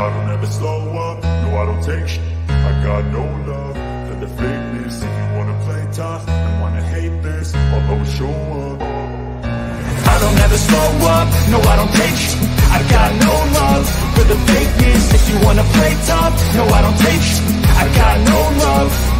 I don't ever slow up, no I don't take sh- I got no love. For the fakeness If you wanna play tough and wanna hate this I'll always show up. I don't ever slow up, no I don't take sh- I got no love. For the fakeness If you wanna play tough, no I don't take sh- I got no love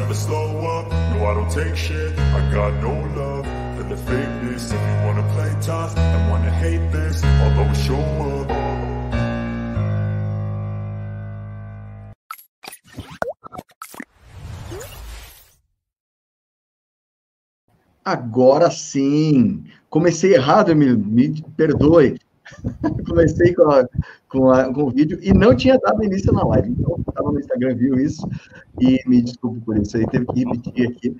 I don't take shit I got no love for the fakeness If you wanna play tough and wanna hate this I'll always show up Agora sim! Comecei errado, me perdoe. Comecei com, a, com, a, com, o vídeo e não tinha dado início na live. Então, estava no Instagram, viu isso e me desculpe por isso aí, teve que repetir aqui.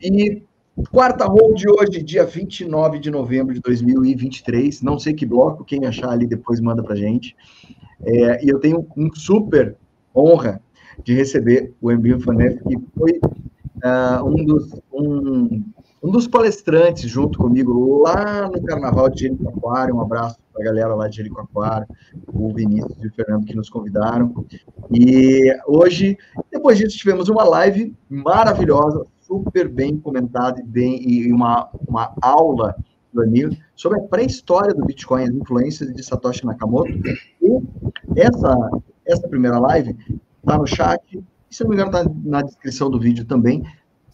E quarta roll de hoje, dia 29 de novembro de 2023. Não sei que bloco, quem achar ali depois manda pra gente. É, e eu tenho um super honra de receber o Emílio Fanef, que foi uh, um dos. Um, um dos palestrantes junto comigo lá no Carnaval de Jericoacoara. Um abraço para a galera lá de Jericoacoara, o Vinícius e o Fernando que nos convidaram. E hoje, depois disso, tivemos uma live maravilhosa, super bem comentada e, bem, e uma, uma aula do Emílio sobre a pré-história do Bitcoin, as influências de Satoshi Nakamoto. E essa, essa primeira live está no chat, e se não me engano, está na descrição do vídeo também.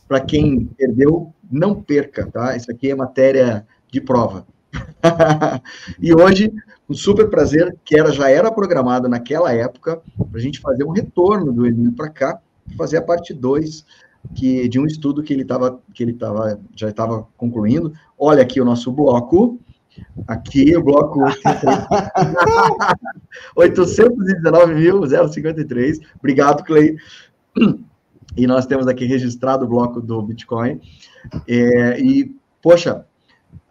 Para quem perdeu, não perca, tá? Isso aqui é matéria de prova. e hoje, um super prazer, que era, já era programado naquela época, para a gente fazer um retorno do Emílio para cá, fazer a parte 2 que, de um estudo que ele, tava, que ele tava, já estava concluindo. Olha aqui o nosso bloco. Aqui o bloco 819.053. Obrigado, Clay. E nós temos aqui registrado o bloco do Bitcoin. É, e, poxa,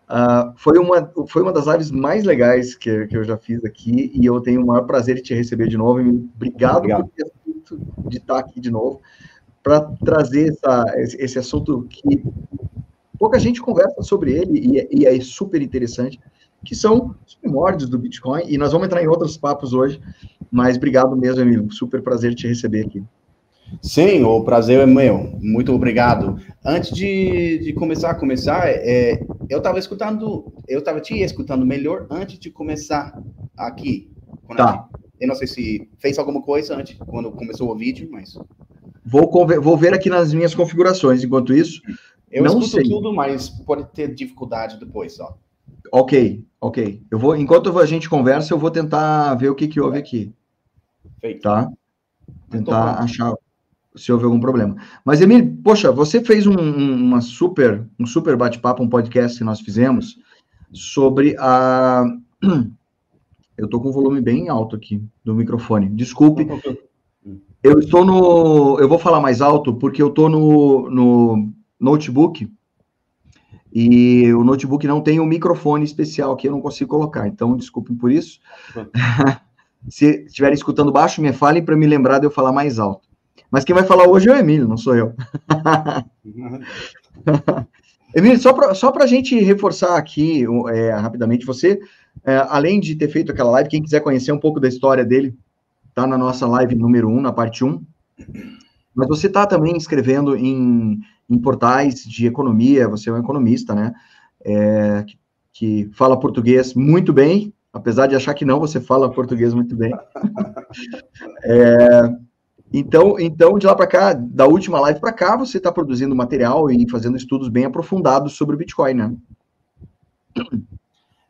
uh, foi, uma, foi uma das lives mais legais que, que eu já fiz aqui. E eu tenho o maior prazer de te receber de novo. Obrigado, Obrigado. por ter de estar aqui de novo para trazer essa, esse assunto que pouca gente conversa sobre ele e, é, e é super interessante, que são os primórdios do Bitcoin. E nós vamos entrar em outros papos hoje. Mas obrigado mesmo, amigo. Super prazer te receber aqui. Sim, o prazer é meu. Muito obrigado. Antes de, de começar a começar, é, eu estava escutando, eu estava te escutando melhor antes de começar aqui. Tá. eu não sei se fez alguma coisa antes, quando começou o vídeo, mas... Vou, vou ver aqui nas minhas configurações, enquanto isso. Eu não escuto sei. tudo, mas pode ter dificuldade depois, ó. Ok, ok. Eu vou, enquanto a gente conversa, eu vou tentar ver o que, que houve aqui. Feito. Tá? Tentar achar se houve algum problema. Mas, Emílio, poxa, você fez um, uma super, um super bate-papo, um podcast que nós fizemos sobre a. Eu estou com o volume bem alto aqui do microfone. Desculpe. Eu estou no. Eu vou falar mais alto porque eu estou no, no notebook e o notebook não tem um microfone especial que eu não consigo colocar. Então, desculpem por isso. Se estiverem escutando baixo, me falem para me lembrar de eu falar mais alto. Mas quem vai falar hoje é o Emílio, não sou eu. Emílio, só para só a gente reforçar aqui é, rapidamente, você, é, além de ter feito aquela live, quem quiser conhecer um pouco da história dele, tá na nossa live número 1, na parte 1. Mas você está também escrevendo em, em, portais de economia, você é um economista, né? É, que, que fala português muito bem, apesar de achar que não, você fala português muito bem. É, então, então de lá para cá, da última live para cá, você está produzindo material e fazendo estudos bem aprofundados sobre o Bitcoin, né?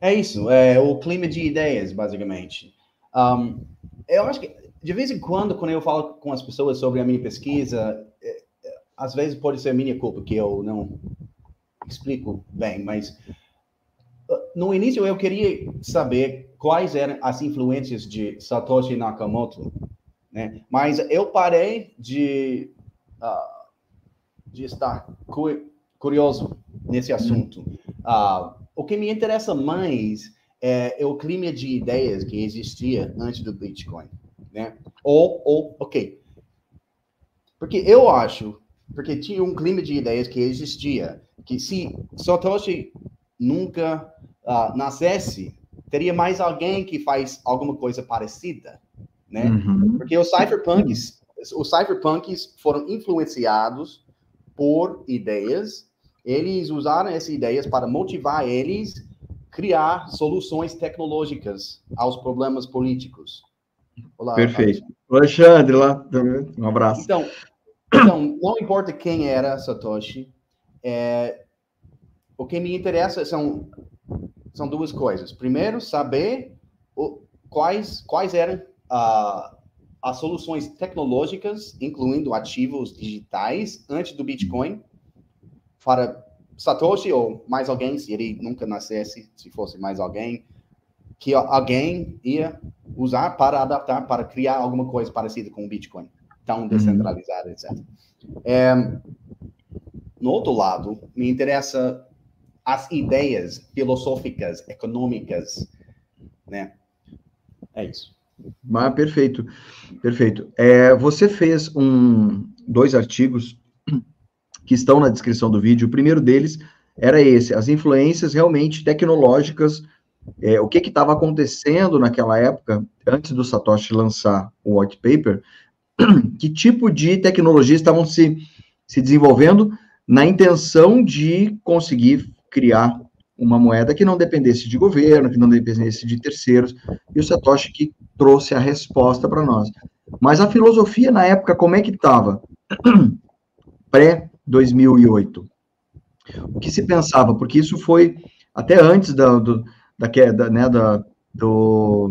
É isso, é o clima de ideias, basicamente. Um, eu acho que, de vez em quando, quando eu falo com as pessoas sobre a minha pesquisa, é, é, às vezes pode ser minha culpa que eu não explico bem, mas uh, no início eu queria saber quais eram as influências de Satoshi Nakamoto né? Mas eu parei de uh, de estar cu curioso nesse assunto. Uh, o que me interessa mais é, é, o clima de ideias que existia antes do Bitcoin, né? Ou, ou, ok. Porque eu acho, porque tinha um clima de ideias que existia, que se Satoshi nunca uh, nascesse, teria mais alguém que faz alguma coisa parecida, né? Uhum. Porque os cypherpunks, os cypherpunks foram influenciados por ideias, eles usaram essas ideias para motivar eles criar soluções tecnológicas aos problemas políticos. Olá, Perfeito. Alexandre, lá, um abraço. Então, então, não importa quem era Satoshi, é, o que me interessa são, são duas coisas. Primeiro, saber o, quais, quais eram as soluções tecnológicas, incluindo ativos digitais, antes do Bitcoin, para Satoshi ou mais alguém, se ele nunca nascesse, se fosse mais alguém, que alguém ia usar para adaptar, para criar alguma coisa parecida com o Bitcoin, tão uhum. descentralizado, etc. É, no outro lado, me interessa as ideias filosóficas, econômicas, né? É isso. Ah, perfeito, perfeito. É, você fez um, dois artigos que estão na descrição do vídeo. O primeiro deles era esse: as influências realmente tecnológicas, é, o que estava acontecendo naquela época, antes do Satoshi lançar o white paper, que tipo de tecnologia estavam se, se desenvolvendo na intenção de conseguir criar uma moeda que não dependesse de governo, que não dependesse de terceiros, e o Satoshi que trouxe a resposta para nós. Mas a filosofia na época, como é que estava? Pré-2008. O que se pensava? Porque isso foi até antes da, do, da queda, né, da, do,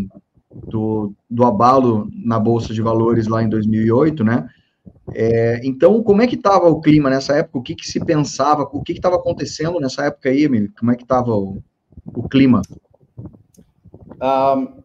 do, do abalo na Bolsa de Valores lá em 2008, né? É, então, como é que estava o clima nessa época? O que, que se pensava? O que estava acontecendo nessa época aí, Emílio? Como é que estava o, o clima? Um,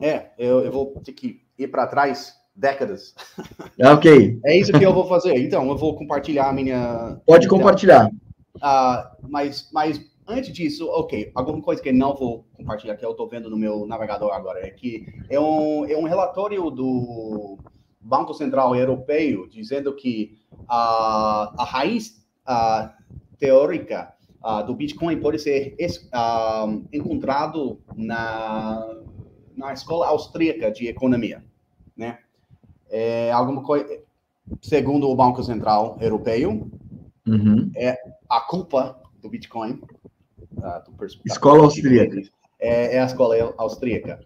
é, eu, eu, vou ter que ir para trás décadas. Ah, ok. É isso que eu vou fazer. Então, eu vou compartilhar a minha. Pode compartilhar. Uh, mas, mas antes disso, ok, alguma coisa que não vou compartilhar que eu estou vendo no meu navegador agora é que é um, é um relatório do Banco Central Europeu dizendo que a, a raiz a, teórica a, do Bitcoin pode ser encontrado na, na escola austríaca de economia, né? É alguma coisa, segundo o Banco Central Europeu, uhum. é a culpa do Bitcoin. do, escola austríaca. É, é a escola austríaca.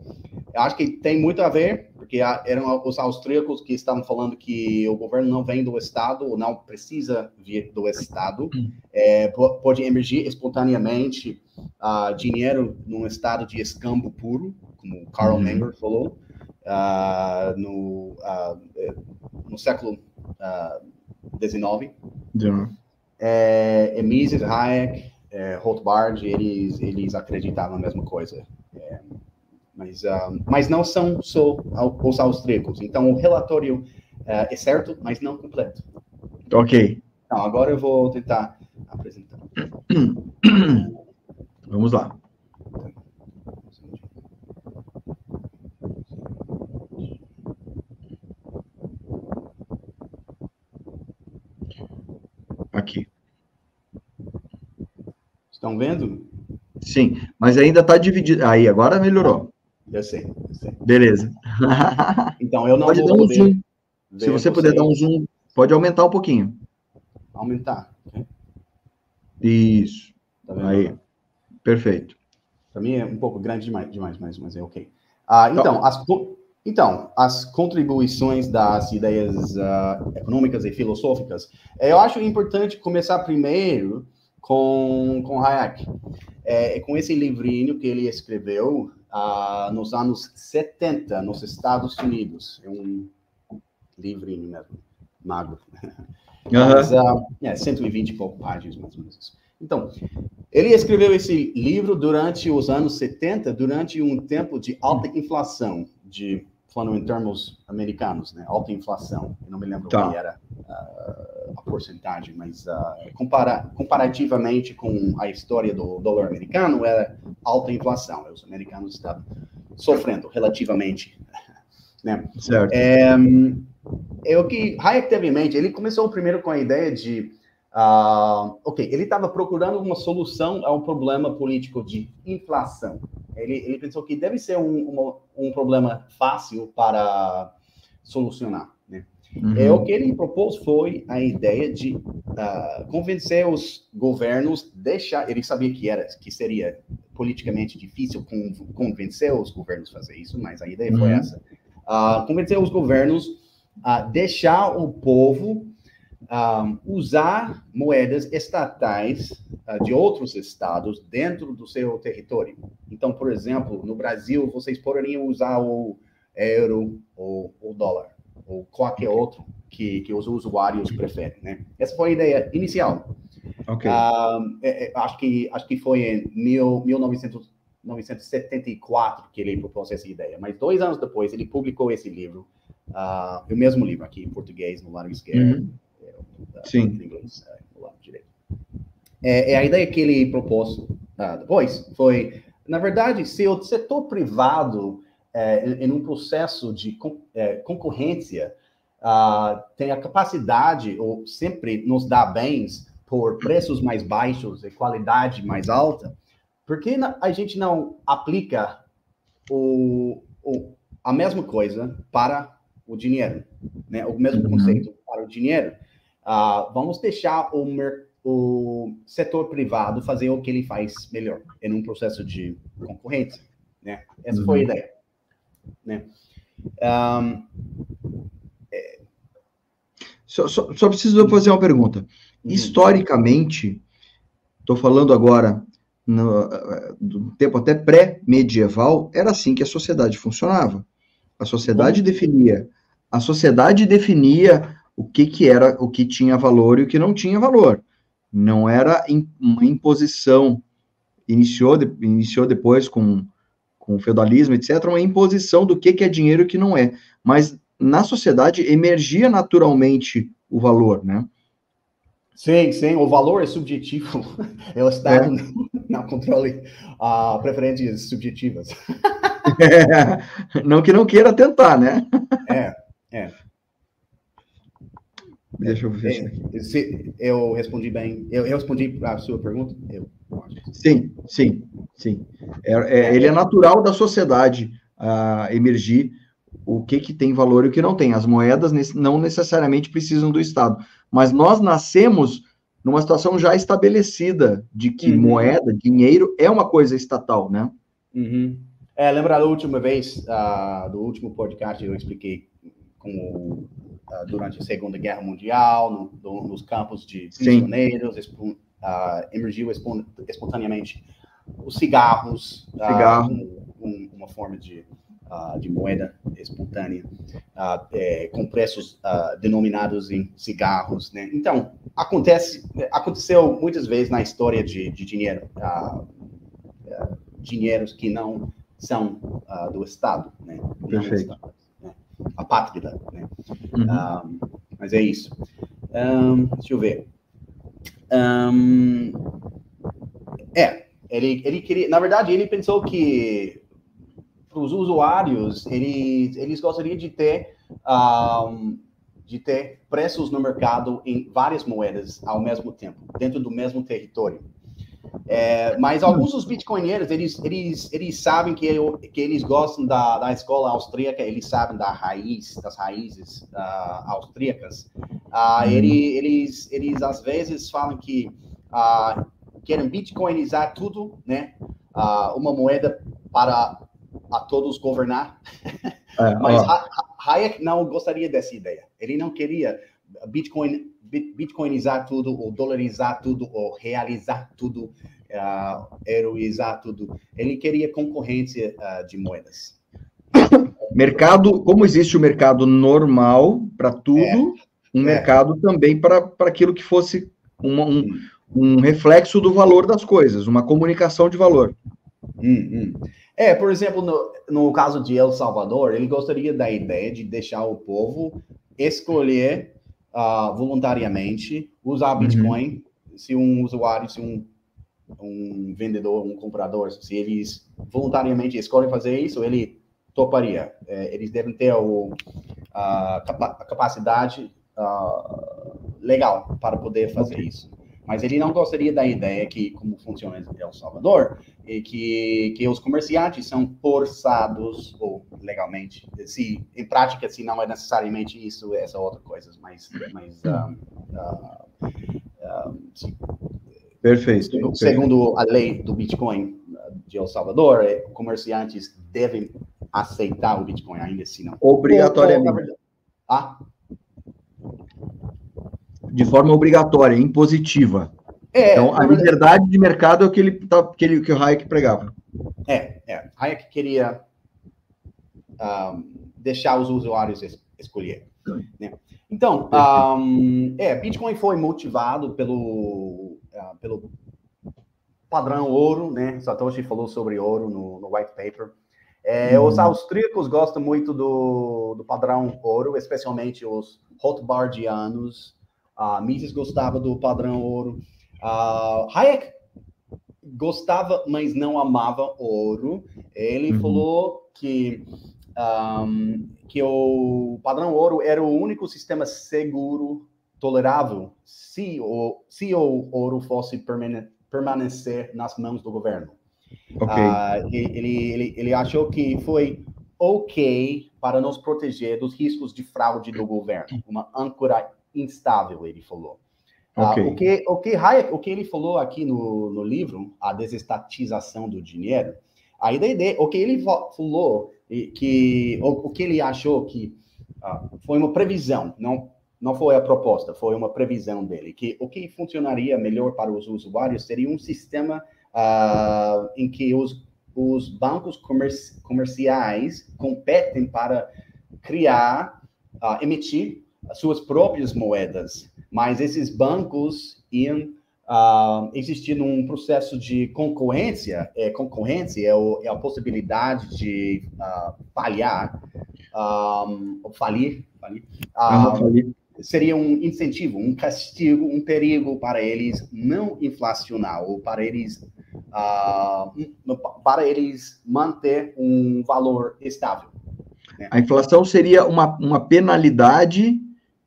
Eu acho que tem muito a ver, porque eram os austríacos que estavam falando que o governo não vem do Estado, ou não precisa vir do Estado, é, pode emergir espontaneamente uh, dinheiro num estado de escambo puro, como Karl uhum. Menger falou, uh, no, uh, no século XIX. Uh, é, Mises, Hayek, é, Rothbard, eles, eles acreditavam na mesma coisa. É, mas, uh, mas não são só os austríacos. Então, o relatório uh, é certo, mas não completo. Ok. Então, agora eu vou tentar apresentar. Vamos lá. Aqui. Estão vendo? Sim, mas ainda está dividido. Aí, agora melhorou. Eu sei, eu sei. Beleza. Então, eu não pode dar um zoom. Se você puder dar um zoom, pode aumentar um pouquinho. Aumentar. Isso. Tá Aí. Perfeito. Para mim é um pouco grande demais, demais mas, mas é ok. Ah, então, então, as, então, as contribuições das ideias uh, econômicas e filosóficas, eu acho importante começar primeiro com, com Hayek. É, com esse livrinho que ele escreveu, ah, nos anos 70, nos Estados Unidos. É um livrinho mesmo, magro. Uhum. Mas, uh, é, 120 e pouco páginas, mais ou menos. Então, ele escreveu esse livro durante os anos 70, durante um tempo de alta inflação, de falando em termos americanos, né? Alta inflação. Eu não me lembro tá. que era. Uh, porcentagem, mas uh, compara comparativamente com a história do dólar americano, era alta inflação. Os americanos estavam sofrendo relativamente. Né? Certo. É, é o que Hayek teve em mente. Ele começou primeiro com a ideia de Uh, ok, ele estava procurando uma solução ao problema político de inflação. Ele, ele pensou que deve ser um, um problema fácil para solucionar. Né? Uhum. É, o que ele propôs foi a ideia de uh, convencer os governos deixar. Ele sabia que era que seria politicamente difícil convencer os governos a fazer isso, mas a ideia uhum. foi essa: uh, convencer os governos a deixar o povo um, usar moedas estatais uh, de outros estados dentro do seu território. Então, por exemplo, no Brasil, vocês poderiam usar o euro ou o dólar, ou qualquer outro que, que os usuários preferem, né? Essa foi a ideia inicial. Ok. Um, é, é, acho, que, acho que foi em mil, 1974 que ele propôs essa ideia, mas dois anos depois ele publicou esse livro, uh, o mesmo livro aqui em português, no lado esquerdo, uhum Sim. Inglês, direito. É, é, a ideia que ele propôs ah, depois foi, na verdade, se o setor privado, é, em, em, um processo de é, concorrência, ah, tem a capacidade, ou sempre nos dá bens por preços mais baixos e qualidade mais alta, por que a gente não aplica o, o, a mesma coisa para o dinheiro? Né? O mesmo uhum. conceito para o dinheiro. Uh, vamos deixar o, o, setor privado fazer o que ele faz melhor, em um processo de concorrência. Né? Essa uhum. foi a uhum. ideia. Né? Um, é... só, só, só, preciso fazer uma pergunta. Uhum. Historicamente, estou falando agora no, do tempo até pré-medieval, era assim que a sociedade funcionava. A sociedade uhum. definia, a sociedade definia o que, que era, o que tinha valor e o que não tinha valor. Não era uma imposição. Iniciou, de, iniciou depois com, com o feudalismo, etc., uma imposição do que, que é dinheiro e o que não é. Mas na sociedade emergia naturalmente o valor, né? Sim, sim, o valor é subjetivo. É o Estado é. não controle uh, preferências subjetivas. É. Não que não queira tentar, né? É, é. Deixa eu ver. É, se, eu respondi bem. Eu, eu respondi a sua pergunta? Eu, sim, sim, sim. É, é, ele é natural da sociedade uh, emergir o que, que tem valor e o que não tem. As moedas não necessariamente precisam do Estado. Mas nós nascemos numa situação já estabelecida de que uhum. moeda, dinheiro, é uma coisa estatal, né? Uhum. É, lembra da última vez, uh, do último podcast, eu expliquei como durante a Segunda Guerra Mundial, no, no, nos campos de prisioneiros, uh, emergiu espontaneamente os cigarros, ah, Cigarro. um, uma forma de, de moeda espontânea, é, com preços denominados em cigarros. Né? Então, acontece, aconteceu muitas vezes na história de, de dinheiro, dinheiros que não são do Estado. Né? Perfeito a pátria, né? Uhum. Um, mas é isso. Um, deixa eu ver. Um, é, ele, ele queria, na verdade, ele pensou que para os usuários, ele, eles gostariam de ter de ter preços no mercado em várias moedas ao mesmo tempo, dentro do mesmo território. É, mas alguns dos bitcoinheiros, eles, eles, eles sabem que, eu, que eles gostam da, da escola austríaca, eles sabem da raiz, das raízes uh, austríacas. Uh, ele, eles, eles, às vezes, falam que uh, querem bitcoinizar tudo, né? uma moeda para a todos governar. É, mas Hayek não gostaria dessa ideia. Ele não queria Bitcoin bitcoinizar tudo, ou dolarizar tudo, ou realizar tudo, uh, heroizar tudo. Ele queria concorrência uh, de moedas. Mercado, como existe o mercado normal para tudo, é, um é. mercado também para aquilo que fosse um, um, um, reflexo do valor das coisas, uma comunicação de valor. Hum, hum. É, por exemplo, no, no caso de El Salvador, ele gostaria da ideia de deixar o povo escolher uh, voluntariamente usar Bitcoin, uhum. se um usuário, se um, um vendedor, um comprador, se eles voluntariamente escolhem fazer isso, ele toparia. É, eles devem ter o, a, a capacidade uh, legal para poder fazer okay. isso. Mas ele não gostaria da ideia que, como funciona em El Salvador, e que, que os comerciantes são forçados, ou legalmente, se em prática, se não é necessariamente isso, essa outra coisa, mas, mas um, uh, uh, Perfeito. Segundo, a lei do Bitcoin de El Salvador, é, comerciantes devem aceitar o Bitcoin, ainda assim não. Obrigatoriamente. ah? De forma obrigatória, impositiva. É, então, a liberdade de mercado é o que, ele, tá, que, ele, que o Hayek pregava. É, é. Hayek queria um, deixar os usuários es escolher. Né? Então, um, é, Bitcoin foi motivado pelo, uh, pelo padrão ouro, né? Satoshi falou sobre ouro no, no white paper. É, hum. Os austríacos gostam muito do, do padrão ouro, especialmente os Rothbardianos, a Mises gostava do padrão ouro. Uh, Hayek gostava, mas não amava ouro. Ele uhum. falou que, um, que o padrão ouro era o único sistema seguro, tolerável, se o, se o ouro fosse permane permanecer nas mãos do governo. Okay. Uh, ele, ele, ele achou que foi ok para nos proteger dos riscos de fraude do governo, uma âncora instável, ele falou. Ah, okay. o, que, o, que Hayek, o que ele falou aqui no, no livro, a desestatização do dinheiro, a ideia, o que ele falou, que o, o que ele achou que ah, foi uma previsão, não, não foi a proposta, foi uma previsão dele, que o que funcionaria melhor para os usuários seria um sistema ah, em que os, os bancos comerci comerciais competem para criar, emitir suas próprias moedas, mas esses bancos iam uh, existir num processo de concorrência, é, concorrência é, o, é a possibilidade de uh, falhar, um, falir, falir, uh, falir, seria um incentivo, um castigo, um perigo para eles não inflacionar ou para eles uh, para eles manter um valor estável. Né? A inflação seria uma, uma penalidade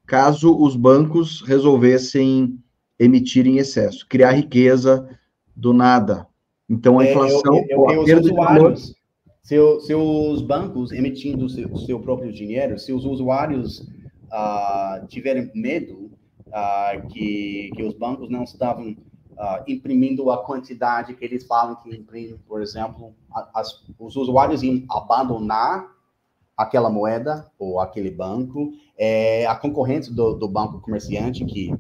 caso os bancos resolvessem emitir em excesso, criar riqueza do nada. Então, a é, inflação... É, eu, eu, eu, os usuários, se, se, os bancos emitindo o seu, seu, próprio dinheiro, se os usuários uh, tiverem medo uh, que, que os bancos não estavam uh, imprimindo a quantidade que eles falam que imprimem, por exemplo, as, os usuários iam abandonar aquela moeda ou aquele banco, é, a concorrência do, do banco comerciante que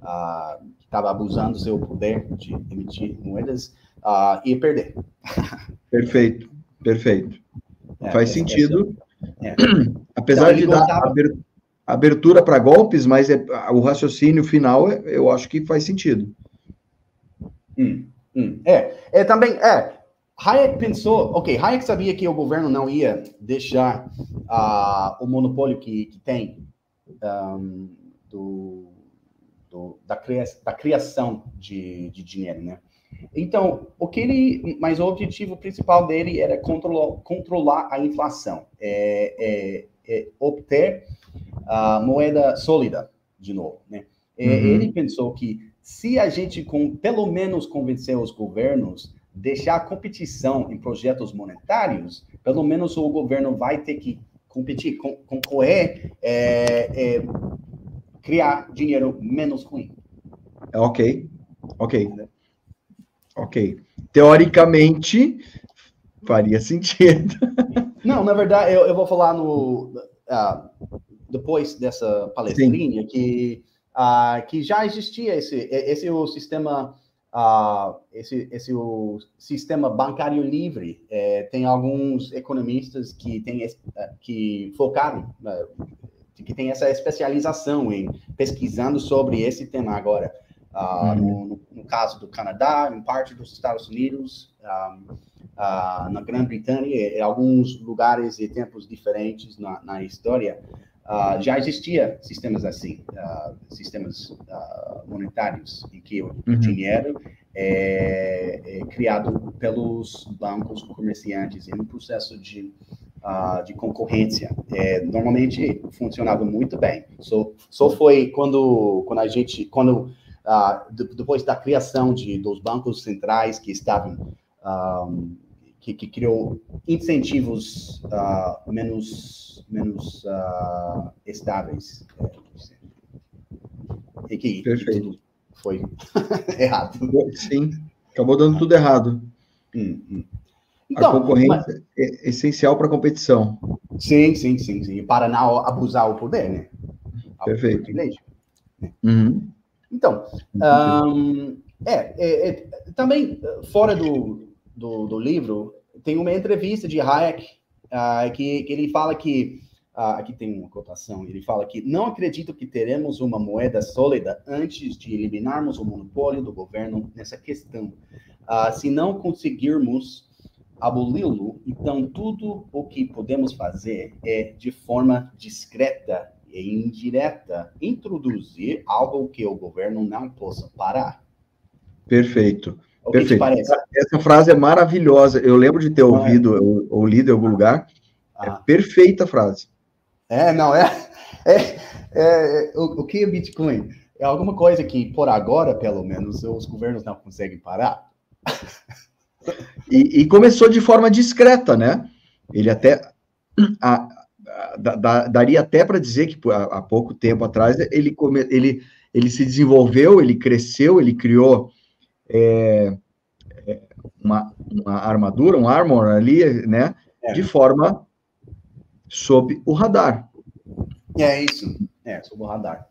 ah, estava abusando do seu poder de emitir moedas uh, ia perder. Perfeito, perfeito. É, Faz sentido. É. Apesar então, de dar abertura para golpes, mas é, o raciocínio final eu acho que faz sentido. Hum, hum. É, é também, é, Hayek pensou, ok, Hayek sabia que o governo não ia deixar uh, o monopólio que, que tem um, do, do, da, cria, da, criação de, de, dinheiro, né? Então, o que ele, mas o objetivo principal dele era controlar, controlar a inflação, é, é, é obter a moeda sólida, de novo, né? É, uhum. Ele pensou que se a gente, com, pelo menos, convencer os governos deixar a competição em projetos monetários, pelo menos o governo vai ter que competir, concorrer, é, é, criar dinheiro menos ruim. Ok, ok, ok. Teoricamente, faria sentido. Não, na verdade, eu, eu vou falar no uh, depois dessa palestrinha que uh, que já existia esse esse é o sistema Uh, esse, esse o sistema bancário livre é, tem alguns economistas que têm é, que focaram uh, que tem essa especialização em pesquisando sobre esse tema agora uh, uhum. no, no, caso do Canadá em parte dos Estados Unidos na Grã-Bretanha em alguns lugares e tempos diferentes na, na história uh, já existia sistemas assim, uh, sistemas uh, monetários, em que o uhum. dinheiro é, é, criado pelos bancos comerciantes em um processo de, de concorrência. É, normalmente funcionava muito bem. Só, só foi quando, quando a gente, quando depois da criação de, dos bancos centrais que estavam um, que, que criou incentivos uh, menos, menos uh, estáveis. E que Perfeito. foi errado. Sim, acabou dando tudo errado. Hum, hum. Então, a concorrência mas... é essencial para a competição. Sim, sim, sim, sim. Para não abusar o poder, né? Perfeito. Uhum. Então, um, é, é, é, também fora do, do, do livro, tem uma entrevista de Hayek uh, que, que ele fala que Uh, aqui tem uma cotação, ele fala que não acredito que teremos uma moeda sólida antes de eliminarmos o monopólio do governo nessa questão. Uh, se não conseguirmos aboli-lo, então tudo o que podemos fazer é, de forma discreta e indireta, introduzir algo que o governo não possa parar. Perfeito. O Perfeito. parece? Essa frase é maravilhosa. Eu lembro de ter ouvido é. ou, ou, lido em algum lugar. É ah. É perfeita a frase. É, não, é. é, é o, o, que é Bitcoin? É alguma coisa que, por agora, pelo menos, os governos não conseguem parar. E, e começou de forma discreta, né? Ele até. A, a, da, daria até para dizer que há, há, pouco tempo atrás ele, come, ele, ele se desenvolveu, ele cresceu, ele criou é, é, uma, uma, armadura, um armor ali, né? É. De forma sob o radar. É isso, é, sob o radar.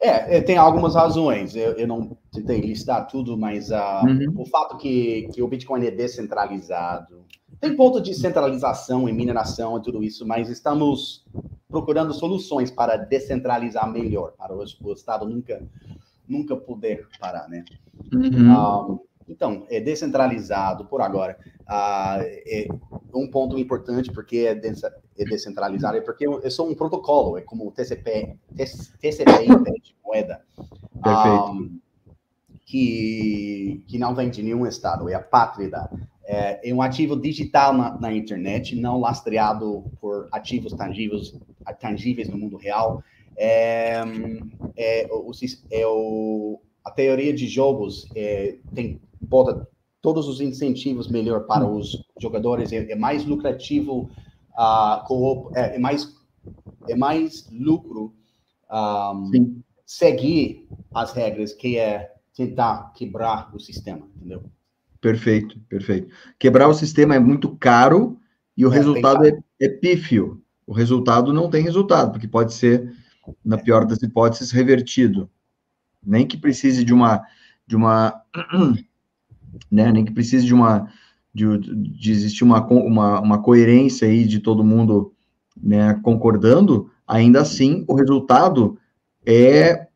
É, é, tem algumas razões. Eu, eu não tentei listar tudo, mas uh, uhum. o fato que, que o Bitcoin é descentralizado, tem ponto de centralização e mineração e tudo isso, mas estamos procurando soluções para descentralizar melhor, para o, o Estado nunca nunca poder parar, né? Uhum. Um, então, é descentralizado por agora. Uh, é um ponto importante porque é, de, é descentralizado é porque é só um protocolo, é como o TCP, TCP de moeda. Perfeito. Um, que, que não vem de nenhum estado, é a pátria. É, é um ativo digital na, na, internet, não lastreado por ativos tangíveis, tangíveis no mundo real é, é, o, é o, a teoria de jogos é, tem bota todos os incentivos melhor para os jogadores é, é mais lucrativo uh, é, é, mais é mais lucro um, seguir as regras que é tentar quebrar o sistema entendeu? Perfeito perfeito. Quebrar o sistema é muito caro e o é, resultado é, é pífio. O resultado não tem resultado porque pode ser na pior das hipóteses, revertido. Nem que precise de uma, de uma, né, nem que precise de uma, de, de existir uma, uma, uma coerência aí de todo mundo, né, concordando, ainda assim, o resultado é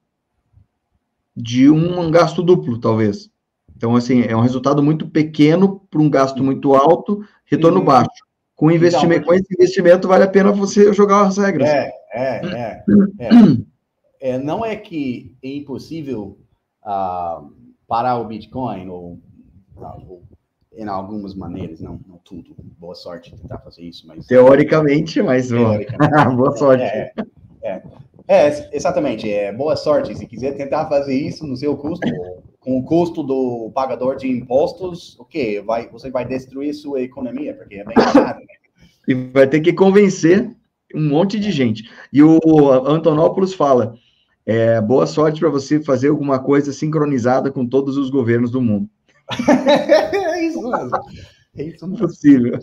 de um gasto duplo, talvez. Então, assim, é um resultado muito pequeno para um gasto muito alto, retorno baixo. Com, investimento, então, com esse investimento, vale a pena você jogar as regras. É, é, é, é. é não é que é impossível uh, parar o Bitcoin, ou, ou, em algumas maneiras, não, não tudo. Boa sorte tentar fazer isso, mas... Teoricamente, mas teoricamente, boa sorte. É, é, é, exatamente. É, boa sorte. Se quiser tentar fazer isso no seu custo, com o custo do pagador de impostos, o okay, que? Vai, você vai destruir sua economia, porque é bem caro, né? E vai ter que convencer um monte de gente. E o Antonopoulos fala: é, boa sorte para você fazer alguma coisa sincronizada com todos os governos do mundo. é isso mesmo. É isso mesmo. Impossível.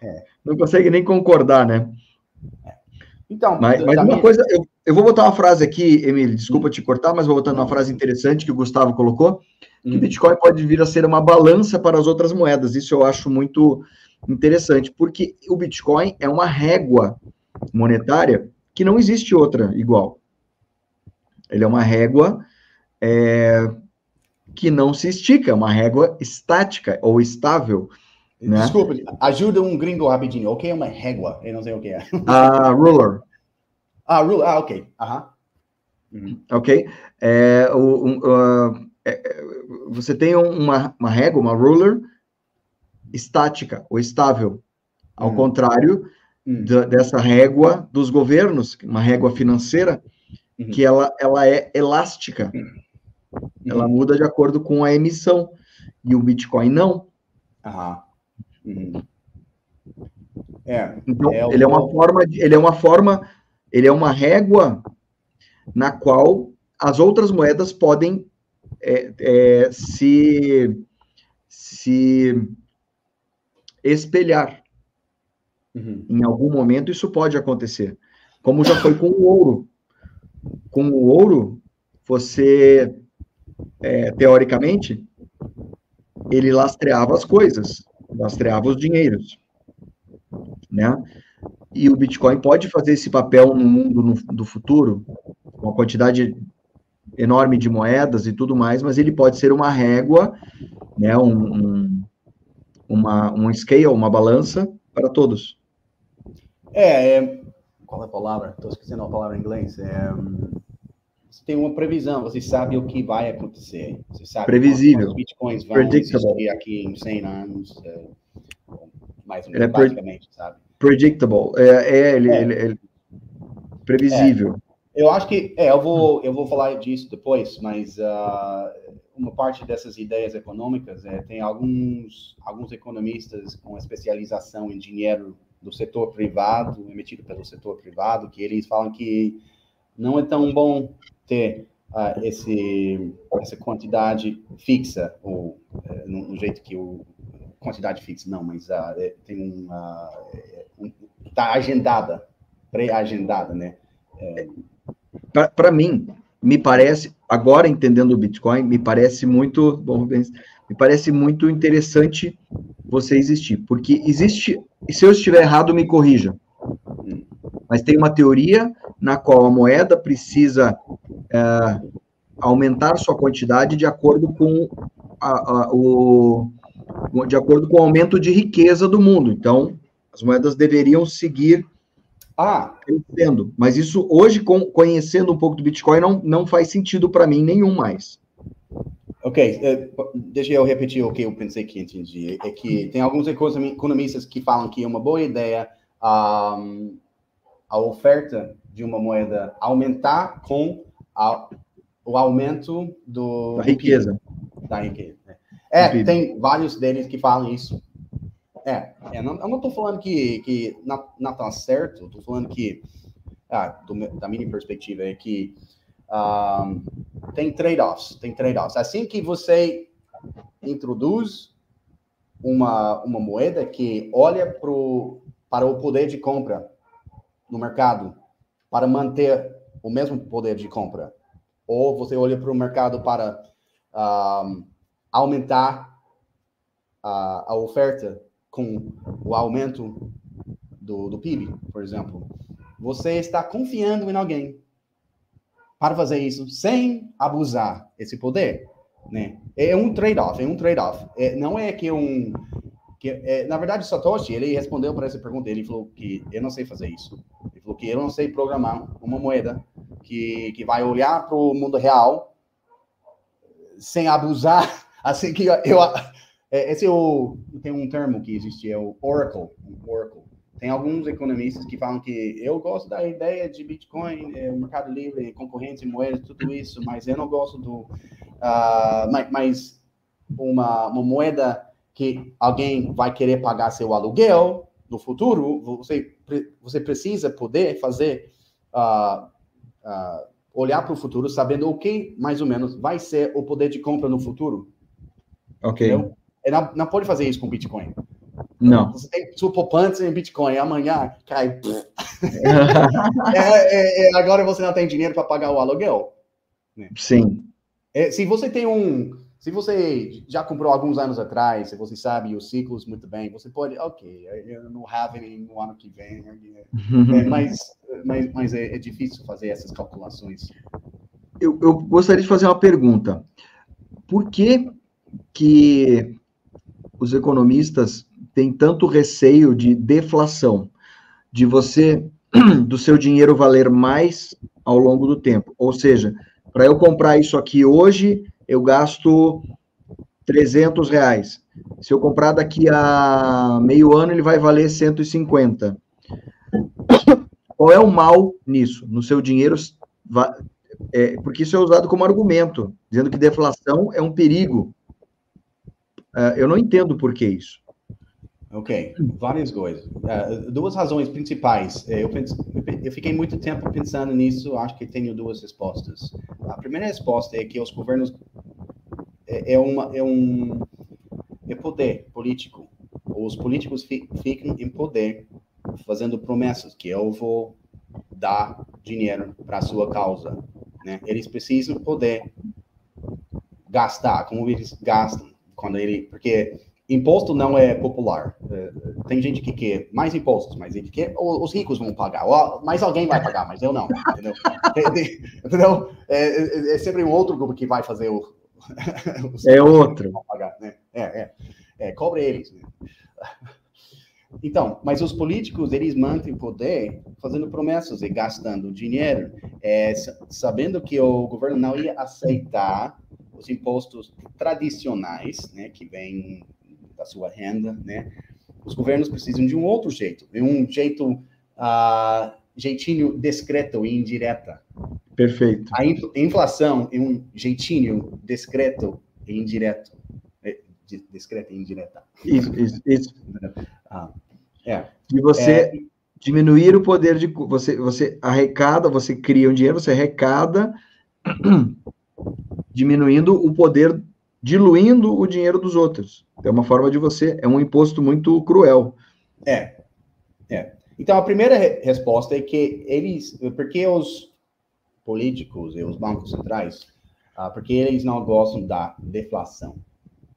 É. Não consegue nem concordar, né? Então, mas, mas uma coisa, eu, eu, vou botar uma frase aqui, Emílio, desculpa te cortar, mas vou botar uma frase interessante que o Gustavo colocou, que o hum. Bitcoin pode vir a ser uma balança para as outras moedas. Isso eu acho muito interessante, porque o Bitcoin é uma régua monetária que não existe outra igual. Ele é uma régua é, que não se estica, é uma régua estática ou estável. Né? Desculpa, ajuda um gringo rapidinho. O que é uma régua? Eu não sei o que é. A ruler. Ah, rule. Ah, ok. Aham. Uhum. Ok? É, o, um, uh, é, você tem uma, uma régua, uma ruler, estática ou estável. Ao Hum. contrário Hum. da- dessa régua dos governos, uma régua financeira, Uhum. que ela, ela é elástica. Ela muda de acordo com a emissão. E o Bitcoin não. Uhum. É. Então, É, ele é uma forma, de- ele é uma forma, ele é uma régua na qual as outras moedas podem é, é, se, se espelhar. Uhum. Em algum momento isso pode acontecer. Como já foi com o ouro. Com o ouro, você, é, teoricamente, ele lastreava as coisas, lastreava os dinheiros, né? E o Bitcoin pode fazer esse papel no mundo no- do futuro, uma quantidade enorme de moedas e tudo mais, mas ele pode ser uma régua, né? Um, um, uma, um scale, uma balança para todos. É, é, qual é a palavra? Estou esquecendo a palavra em inglês. É, você tem uma previsão, você sabe o que vai acontecer. Você sabe Previsível. quantos bitcoins vão existir aqui em 100 anos. é, mais ou Ele é menos, pre- basicamente, sabe? Predictable, é, é, ele, É. ele- ele- previsível. Eu acho que, é, eu vou, eu vou falar disso depois, mas ah, uma parte dessas ideias econômicas é, tem alguns, alguns economistas com especialização em dinheiro do setor privado, emitido pelo setor privado, que eles falam que não é tão bom ter ah, esse, essa quantidade fixa, ou é, no, no jeito que o quantidade fixa, não, mas é, tem uma, é, um, tá agendada, pré-agendada, né? Para mim, me parece, agora entendendo o Bitcoin, me parece muito, bom, me parece muito interessante você existir, porque existe, e se eu estiver errado, me corrija, mas tem uma teoria na qual a moeda precisa é, aumentar sua quantidade de acordo com a- a- o de acordo com o aumento de riqueza do mundo. Então, as moedas deveriam seguir Ah, crescendo. Mas isso hoje, com- conhecendo um pouco do Bitcoin, não, não faz sentido para mim nenhum mais. Ok. eh, deixa eu repetir o que eu pensei que entendi. É que tem alguns economi- economistas que falam que é uma boa ideia ahm, a oferta de uma moeda aumentar com a- o aumento do, A do PIB, riqueza. da riqueza. né? É, tem vários deles que falam isso. É, é, não- eu não estou falando que, que não, não tá certo, estou falando que, ah, do da minha perspectiva, é que ahm, tem trade-offs, tem trade-offs. Assim que você introduz uma, uma moeda que olha pro, para o poder de compra no mercado, para manter o mesmo poder de compra, ou você olha para o mercado para ahm, aumentar a, a oferta com o aumento do, do PIB, por exemplo, você está confiando em alguém para fazer isso sem abusar esse poder, né? É um trade-off, é um trade-off. É, não é que um que é, na verdade Satoshi ele respondeu para essa pergunta, ele falou que eu não sei fazer isso. Ele falou que eu não sei programar uma moeda que, que vai olhar para o mundo real sem abusar, assim que eu é, esse é o tem um termo que existe é o Oracle, o Oracle. Tem alguns economistas que falam que eu gosto da ideia de Bitcoin, é, Mercado Livre, concorrência, moedas, tudo isso, mas eu não gosto do. ah, mas mas uma, uma moeda que alguém vai querer pagar seu aluguel no futuro, você, você precisa poder fazer. ah, ah, olhar para o futuro sabendo o que mais ou menos vai ser o poder de compra no futuro. Ok. Entendeu? Não, não pode fazer isso com Bitcoin. Não. Você tem sua poupança em Bitcoin, amanhã cai. É, é, é, agora você não tem dinheiro para pagar o aluguel. Sim. É, se você tem um. Se você já comprou alguns anos atrás, se você sabe os ciclos muito bem, você pode, ok, eu não have no ano que vem. É, mas mas, mas é, é difícil fazer essas calculações. Eu, eu gostaria de fazer uma pergunta. Por que que os economistas tem tanto receio de deflação, de você, do seu dinheiro valer mais ao longo do tempo. Ou seja, para eu comprar isso aqui hoje, eu gasto 300 reais. Se eu comprar daqui a meio ano, ele vai valer 150. Qual é o mal nisso? No seu dinheiro, é, porque isso é usado como argumento, dizendo que deflação é um perigo. Uh, eu não entendo por que isso. Ok, várias coisas. Uh, duas razões principais. É, eu, eu, fiquei muito tempo pensando nisso, acho que tenho duas respostas. A primeira resposta é que os governos é, é, uma, é um é poder político. Os políticos fi, ficam em poder fazendo promessas que eu vou dar dinheiro para a sua causa. Né? Eles precisam poder gastar, como eles gastam quando ele, porque imposto não é popular. É, tem gente que quer mais impostos, mas ele quer, os ricos vão pagar, mas alguém vai pagar, mas eu não, entendeu? entendeu? É, é, é, sempre um outro grupo que vai fazer o. é outro. Pagar, né? É, é, é, cobre eles. Né? Então, mas os políticos, eles mantêm poder fazendo promessas e gastando dinheiro, é, sabendo que o governo não ia aceitar os impostos tradicionais, né, que vêm da sua renda, né, os governos precisam de um outro jeito, de um jeito, uh, jeitinho discreto e indireta. Perfeito. A inflação é um jeitinho discreto e indireto. É, discreta e indireta. Isso, isso, isso. Ah, é. E você é, diminuir o poder de você você arrecada, você cria um dinheiro, você arrecada diminuindo o poder, diluindo o dinheiro dos outros. É uma forma de você, é um imposto muito cruel. É. É. Então a primeira re resposta é que eles, porque os políticos e os bancos centrais, ah, porque eles não gostam da deflação.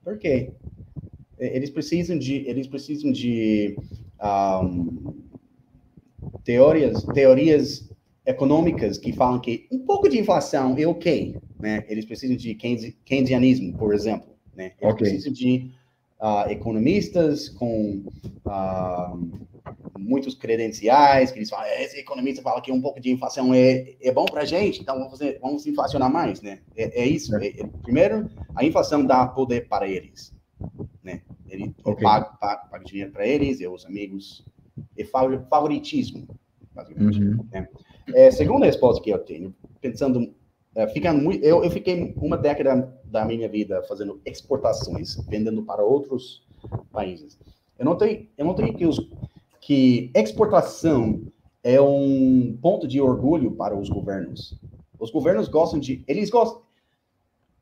Por quê? Eles precisam de, eles precisam de um, teorias, teorias econômicas que falam que um pouco de inflação é ok, né? Eles precisam de keynesianismo, por exemplo, né? Eles okay. precisam de uh, economistas com uh, muitos credenciais, que eles falam, esse economista fala que um pouco de inflação é, é bom para a gente, então vamos, fazer, vamos inflacionar mais, né? É, é isso. É. É, primeiro, a inflação dá poder para eles, né? Ele okay. paga, paga, paga dinheiro para eles e os amigos. E favoritismo, basicamente. Uhum. Né? É, segunda resposta que eu tenho, pensando, é, ficando muito, eu, eu fiquei uma década da minha vida fazendo exportações, vendendo para outros países. Eu notei, eu notei que, os, que exportação é um ponto de orgulho para os governos. Os governos gostam de, eles gostam.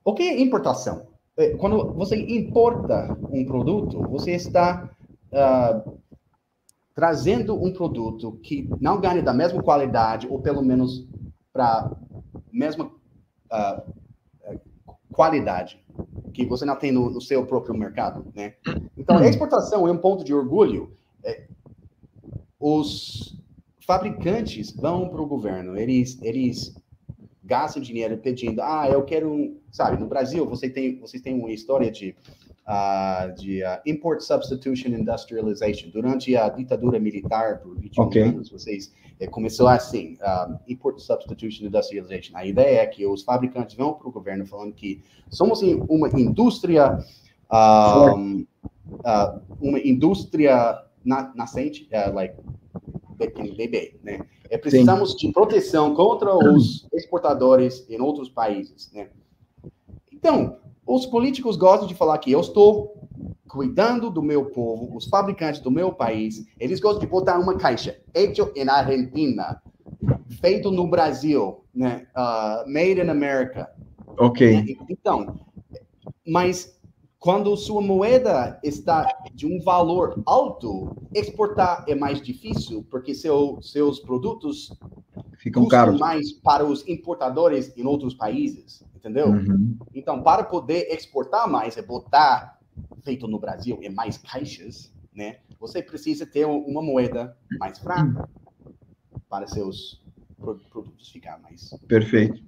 O que é importação? É, quando você importa um produto, você está uh, trazendo um produto que não ganha da mesma qualidade, ou pelo menos para mesma qualidade que você não tem no, no, seu próprio mercado, né? Então, a exportação é um ponto de orgulho. É, os fabricantes vão para o governo, eles, eles gastam dinheiro pedindo, ah, eu quero, sabe, no Brasil você tem, vocês têm uma história de, uh, de uh, import substitution industrialization. Durante a ditadura militar por 21 okay. anos, vocês eh, começou assim, uh, import substitution industrialization. A ideia é que os fabricantes vão para o governo falando que somos uma indústria, um, uma indústria na, nascente, uh, like bebê, né? É, precisamos Sim. de proteção contra os exportadores em outros países, né? Então, os políticos gostam de falar que eu estou cuidando do meu povo, os fabricantes do meu país, eles gostam de botar uma caixa, hecho em Argentina, feito no Brasil, né? Uh, made in America. Ok. Né? Então, mas quando sua moeda está de um valor alto, exportar é mais difícil, porque seu, seus produtos ficam caros mais para os importadores em outros países, entendeu? Uhum. Então, para poder exportar mais, é botar feito no Brasil, é mais caixas, né? Você precisa ter uma moeda mais fraca para seus produtos ficar mais. Perfeito.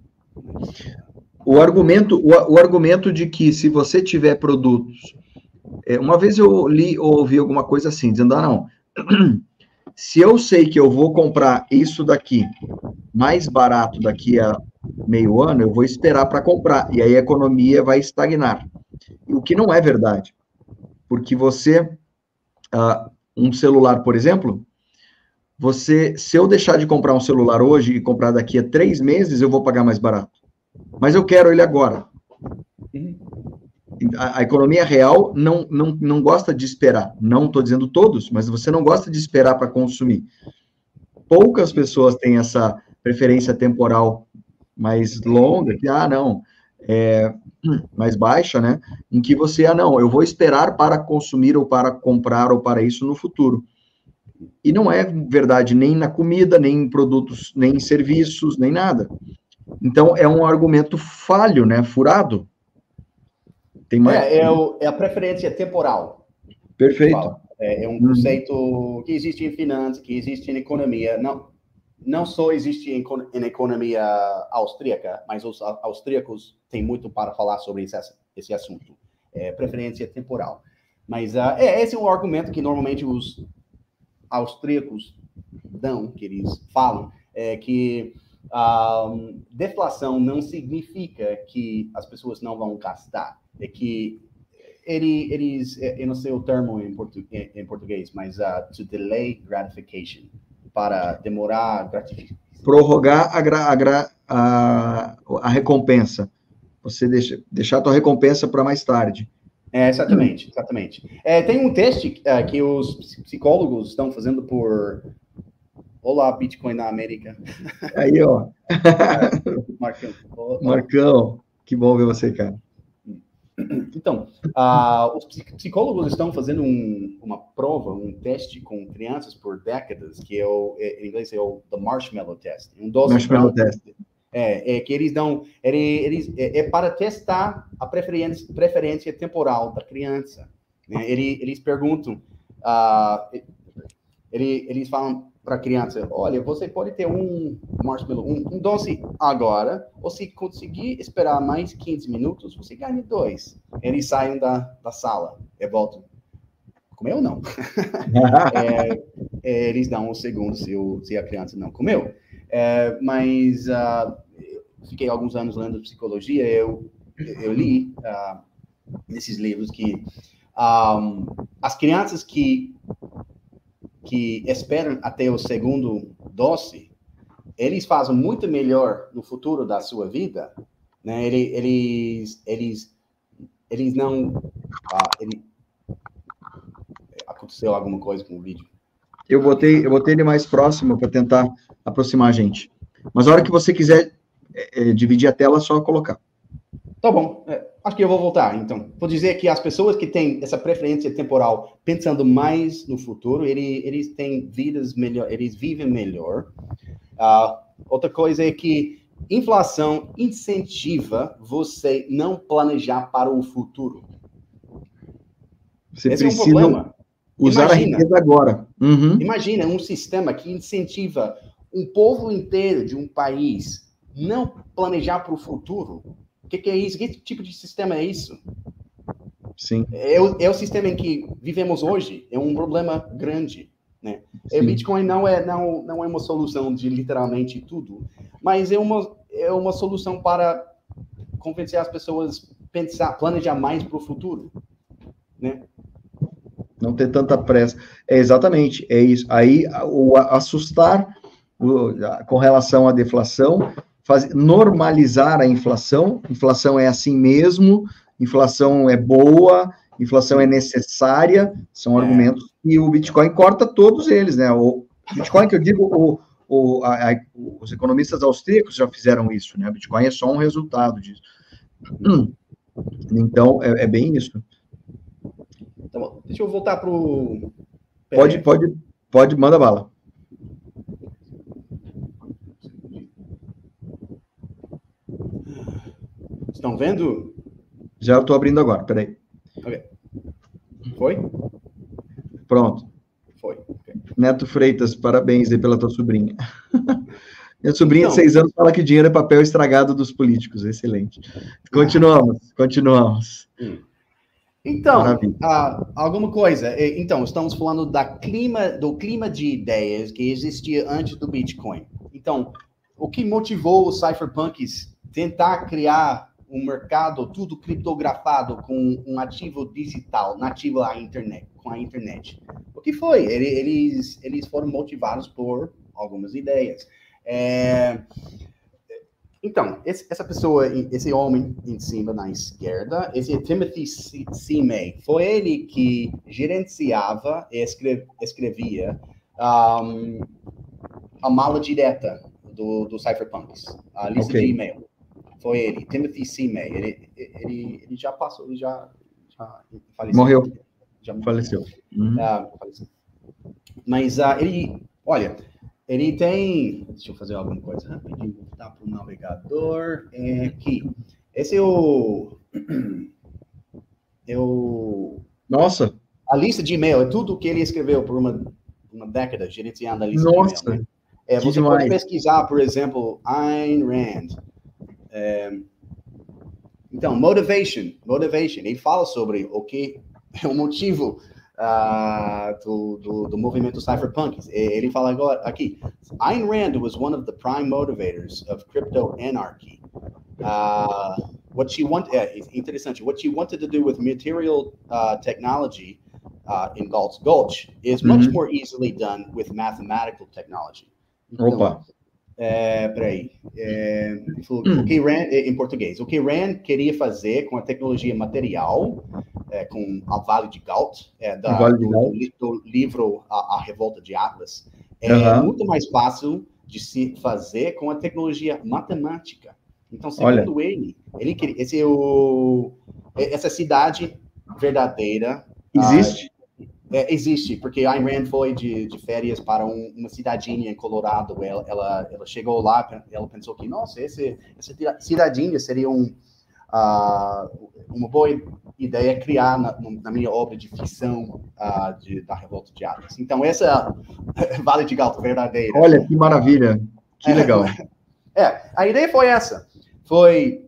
O argumento, o, o argumento de que se você tiver produtos é, uma vez eu li ou ouvi alguma coisa assim, dizendo, ah, não, se eu sei que eu vou comprar isso daqui mais barato daqui a meio ano, eu vou esperar para comprar, e aí a economia vai estagnar. O que não é verdade, porque você, uh, um celular, por exemplo, você, se eu deixar de comprar um celular hoje e comprar daqui a três meses, eu vou pagar mais barato. Mas eu quero ele agora. Uhum. A, a, economia real não, não, não gosta de esperar. Não estou dizendo todos, mas você não gosta de esperar para consumir. Poucas pessoas têm essa preferência temporal mais longa, que, ah, não, é, mais baixa, né? Em que você, ah, não, eu vou esperar para consumir ou para comprar ou para isso no futuro. E não é verdade nem na comida, nem em produtos, nem em serviços, nem nada. Então, é um argumento falho, né? Furado. Tem mais... é, é, o, é a preferência temporal. Perfeito. É, é, um conceito que existe em finanças, que existe em economia. Não, não só existe em, em economia austríaca, mas os austríacos têm muito para falar sobre esse, esse assunto. É, preferência temporal. Mas uh, é, esse é um argumento que normalmente os austríacos dão, que eles falam, é que um, deflação não significa que as pessoas não vão gastar. É que ele, eles, é, eu não sei o termo em, portu, em português, mas uh, to delay gratification, para demorar gratificação. Prorrogar a, a, a, a recompensa. Você deixa, deixar a tua recompensa para mais tarde. É, exatamente, exatamente. É, tem um teste uh, que os psicólogos estão fazendo por Olá, Bitcoin na América. Aí, ó. Marcão. Marcão, que bom ver você, cara. Então, os psicólogos estão fazendo um, uma prova, um teste com crianças por décadas, que é o, é, em inglês é o the Marshmallow Test. Um Marshmallow Test. É, é, que eles dão, eles, é, é, para testar a preferência, preferência temporal da criança. Né? Eles, eles perguntam, uh, eles, eles falam, para a criança, olha, você pode ter um marshmallow, um, um, doce agora, ou se conseguir esperar mais 15 minutos, você ganha dois. Eles saem da, da sala e voltam. Comeu ou não? é, é, eles dão um segundo se, o, se a criança não comeu. É, mas uh, fiquei alguns anos lendo psicologia, eu, eu li uh, nesses livros que um, ah, as crianças que que esperam até o segundo doce, eles fazem muito melhor no futuro da sua vida, né? Eles, eles, eles não, ah, ele, aconteceu alguma coisa com o vídeo. Eu botei, eu botei ele mais próximo para tentar aproximar a gente. Mas a hora que você quiser é, é, dividir a tela, é só colocar. Tá bom. É, Acho que eu vou voltar, então. Vou dizer que as pessoas que têm essa preferência temporal, pensando mais no futuro, eles, eles têm vidas melhor, eles vivem melhor. Uh, outra coisa é que inflação incentiva você não planejar para o futuro. Você Esse precisa é um usar imagina, a riqueza agora. Uhum. Imagina um sistema que incentiva um povo inteiro de um país não planejar para o futuro o que, que, é isso? Que tipo de sistema é isso? Sim. É o, é o sistema em que vivemos hoje. É um problema grande. Né? É, Bitcoin não é, não, não é uma solução de literalmente tudo, mas é uma, é uma solução para convencer as pessoas a pensar, planejar mais para o futuro. Né? Não ter tanta pressa. É exatamente, é isso. Aí, o assustar o, com relação à deflação faz, normalizar a inflação. Inflação é assim mesmo, inflação é boa, inflação é necessária, são é. argumentos e o Bitcoin corta todos eles, né? O Bitcoin que eu digo, o, o, a, a, os economistas austríacos já fizeram isso, né? O Bitcoin é só um resultado disso. Então, é, é bem isso. Bom. Deixa eu voltar para o. Pode, pode, pode, manda bala. Estão vendo? Já estou abrindo agora, peraí. Ok. Foi? Pronto. Foi. Okay. Neto Freitas, parabéns aí pela tua sobrinha. Minha sobrinha então, de seis anos fala que dinheiro é papel estragado dos políticos. Excelente. Continuamos, continuamos. Hum. Então, uh, alguma coisa. Então, estamos falando da clima, do clima de ideias que existia antes do Bitcoin. Então, o que motivou os cypherpunks tentar criar um mercado tudo criptografado com um ativo digital nativo à internet, com a internet? O que foi? Eles, eles foram motivados por algumas ideias. É, então, esse, essa pessoa, esse homem em cima na esquerda, esse é Timothy C. May. Foi ele que gerenciava e escreve, escrevia um, a mala direta do, do Cypherpunks, a lista okay. de e-mail. Foi ele, Timothy C. May. Ele, ele, ele já passou, ele já, já faleceu. Morreu. Já faleceu. Uhum. Uh, faleceu. Mas uh, ele, olha, ele tem. Deixa eu fazer alguma coisa rapidinho. Voltar para o navegador. É aqui. Esse é o. Eu. Nossa! A lista de e-mail é tudo que ele escreveu por uma, uma década, gerenciando a lista Nossa. de e-mail. Né? É, você demais. pode pesquisar, por exemplo, Ayn Rand. É, então, motivation, motivation. Ele fala sobre o que é o motivo uh, do, do, do, movimento cypherpunk. Ele fala agora aqui, Ayn Rand was one of the prime motivators of crypto anarchy. Uh, what she wanted, é, interessante, what she wanted to do with material uh, technology in Galt's Gulch is much mm -hmm. more easily done with mathematical technology. Então, Opa. É, peraí. É, falou, hum. o que Rand, em português, o que Rand queria fazer com a tecnologia material, é, com a Vale de Galt, é, da, vale de Galt. Do, do, livro a, a, Revolta de Atlas, é uhum. muito mais fácil de se fazer com a tecnologia matemática. Então, segundo Olha. ele, ele queria, esse é o, essa cidade verdadeira existe. É, existe, porque Ayn Rand foi de, de férias para um, uma cidadinha em Colorado. Ela, ela, ela, chegou lá, ela pensou que, nossa, esse, essa cidadinha seria um, uh, uma boa ideia criar na, na, minha obra de ficção uh, de, da Revolta de Atlas. Então, essa é Vale de Galto verdadeira. Olha, que maravilha, que legal. É, a ideia foi essa. Foi...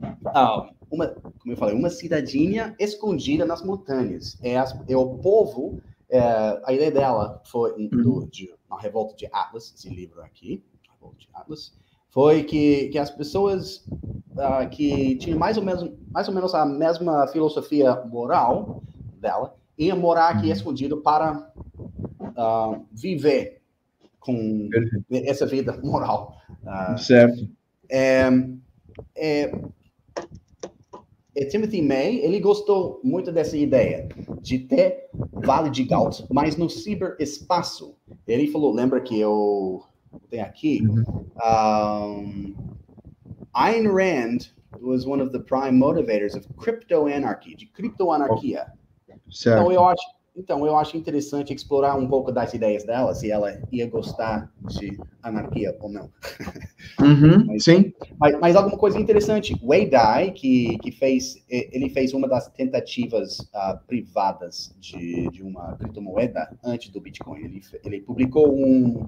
Uh, uma, como eu falei, uma cidadinha escondida nas montanhas. É, as, é o povo, é, a ideia dela foi, uhum. do, de, na Revolta de Atlas, esse livro aqui, Revolta de Atlas, foi que, que as pessoas uh, que tinham mais ou, menos, mais ou menos a mesma filosofia moral dela iam morar aqui escondido para uh, viver com essa vida moral. Uh, certo. É, é, Timothy May, ele gostou muito dessa ideia de ter Vale de Galt, mas no ciberespaço. Ele falou, lembra que eu tenho aqui, um, Ayn Rand was one of the prime motivators of crypto anarchy, de criptoanarquia. Certo. Então eu acho então, eu acho interessante explorar um pouco das ideias dela, se ela ia gostar de anarquia ou não. Uhum, mas, sim. Mas, mas, alguma coisa interessante, Wei Dai, que, que fez, ele fez uma das tentativas uh, privadas de, de uma criptomoeda antes do Bitcoin. Ele, ele publicou um,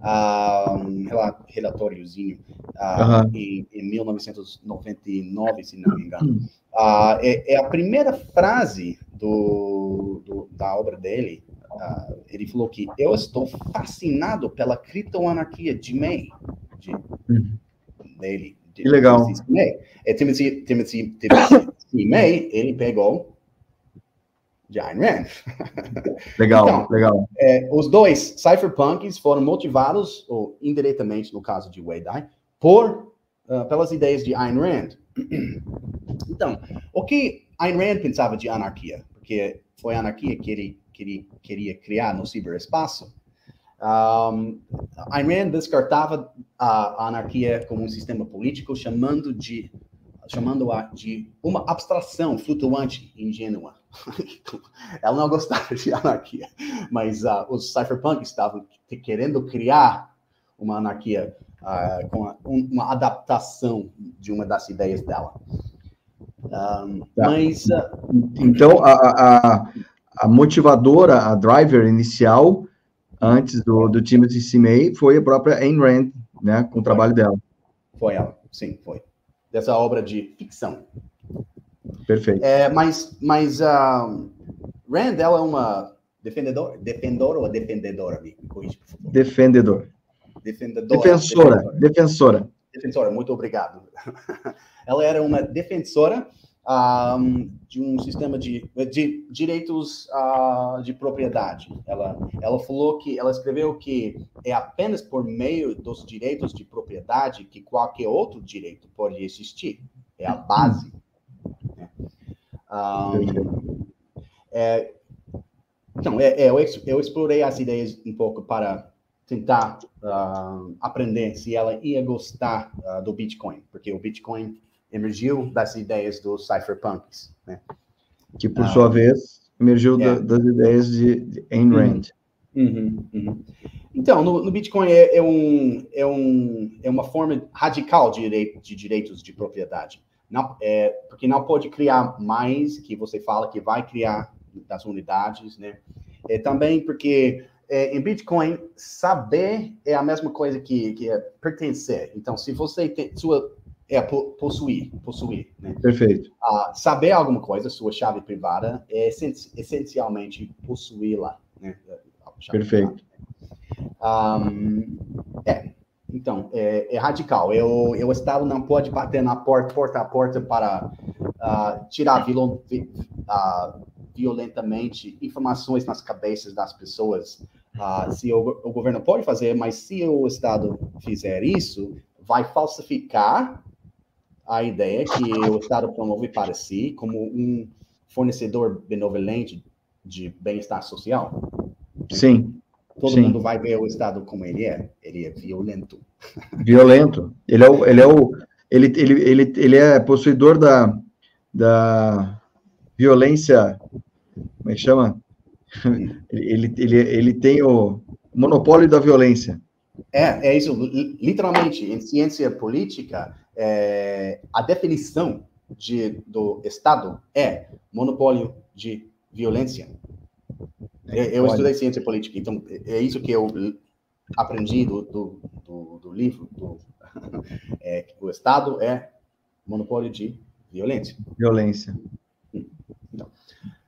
uh, um relatóriozinho uh, uhum. em, em 1999, se não me engano. Uh, é, é, a primeira frase do, do da obra dele. Uh, ele falou que eu estou fascinado pela criptoanarquia de May. De, uhum. dele. De, que legal. De May. É, Timothy, Timothy, Timothy May, ele pegou de Ayn Rand. Legal, então, legal. É, os dois cypherpunks foram motivados, ou indiretamente, no caso de Wei Dai, por, uh, pelas ideias de Ayn Rand. Então, o que Ayn Rand pensava de anarquia? Porque foi a anarquia que ele, que ele queria criar no ciberespaço. Um, Ayn Rand descartava a, a anarquia como um sistema político, chamando de chamando-a de uma abstração flutuante ingênua. Ela não gostava de anarquia, mas uh, os cypherpunks estavam querendo criar uma anarquia uh, com a, um, uma adaptação de uma das ideias dela. Um, tá. Mas. Uh... Então, a, a, a, motivadora, a driver inicial, antes do, do Timothy. May, foi a própria Ayn Rand, né, com o trabalho dela. Foi ela, sim, foi. Dessa obra de ficção. Perfeito. É, mas mas uh, Rand, ela é uma defendedora, defendora ou defendedora? Me por favor. Defendedor. Defendedora. Defensora. Defendedora. Defensora. Defensora, muito obrigado. ela era uma defensora um, de um sistema de, de direitos uh, de propriedade. Ela, ela falou que, ela escreveu que é apenas por meio dos direitos de propriedade que qualquer outro direito pode existir. É a base. Um, é, então, é, é, eu, eu explorei as ideias um pouco para tentar uh, aprender se ela ia gostar uh, do Bitcoin, porque o Bitcoin emergiu das ideias dos cypherpunks, né? Que, por ah, sua vez, emergiu é. da, das ideias de, de Ayn uhum. Rand. Uhum, uhum. Então, no, no Bitcoin é, é, um, é, um, é uma forma radical de, direito, de direitos de propriedade. Não, é, porque não pode criar mais que você fala que vai criar das unidades, né? É, também porque é, em Bitcoin, saber é a mesma coisa que, que é pertencer. Então, se você tem sua é possuir, possuir, né? Perfeito. Uh, saber alguma coisa, sua chave privada, é essencialmente possuí-la, né? Perfeito. Um, é, então, é, é, radical. Eu, eu, Estado não pode bater na porta, porta a porta para uh, tirar violon, uh, violentamente informações nas cabeças das pessoas. Uh, se o, o governo pode fazer, mas se o Estado fizer isso, vai falsificar a ideia que o Estado promove para si como um fornecedor benevolente de bem-estar social. Sim. Todo sim. mundo vai ver o Estado como ele é. Ele é violento. Violento. Ele é o, ele é o, ele, ele, ele, ele é possuidor da, da violência, como é que chama? Ele, ele, ele tem o monopólio da violência. É, é isso. Literalmente, em ciência política, é, a definição de, do Estado é monopólio de violência. É, eu, estudei ciência política, então é isso que eu aprendi do, do, do, do livro. Do, é, o Estado é monopólio de violência. Violência.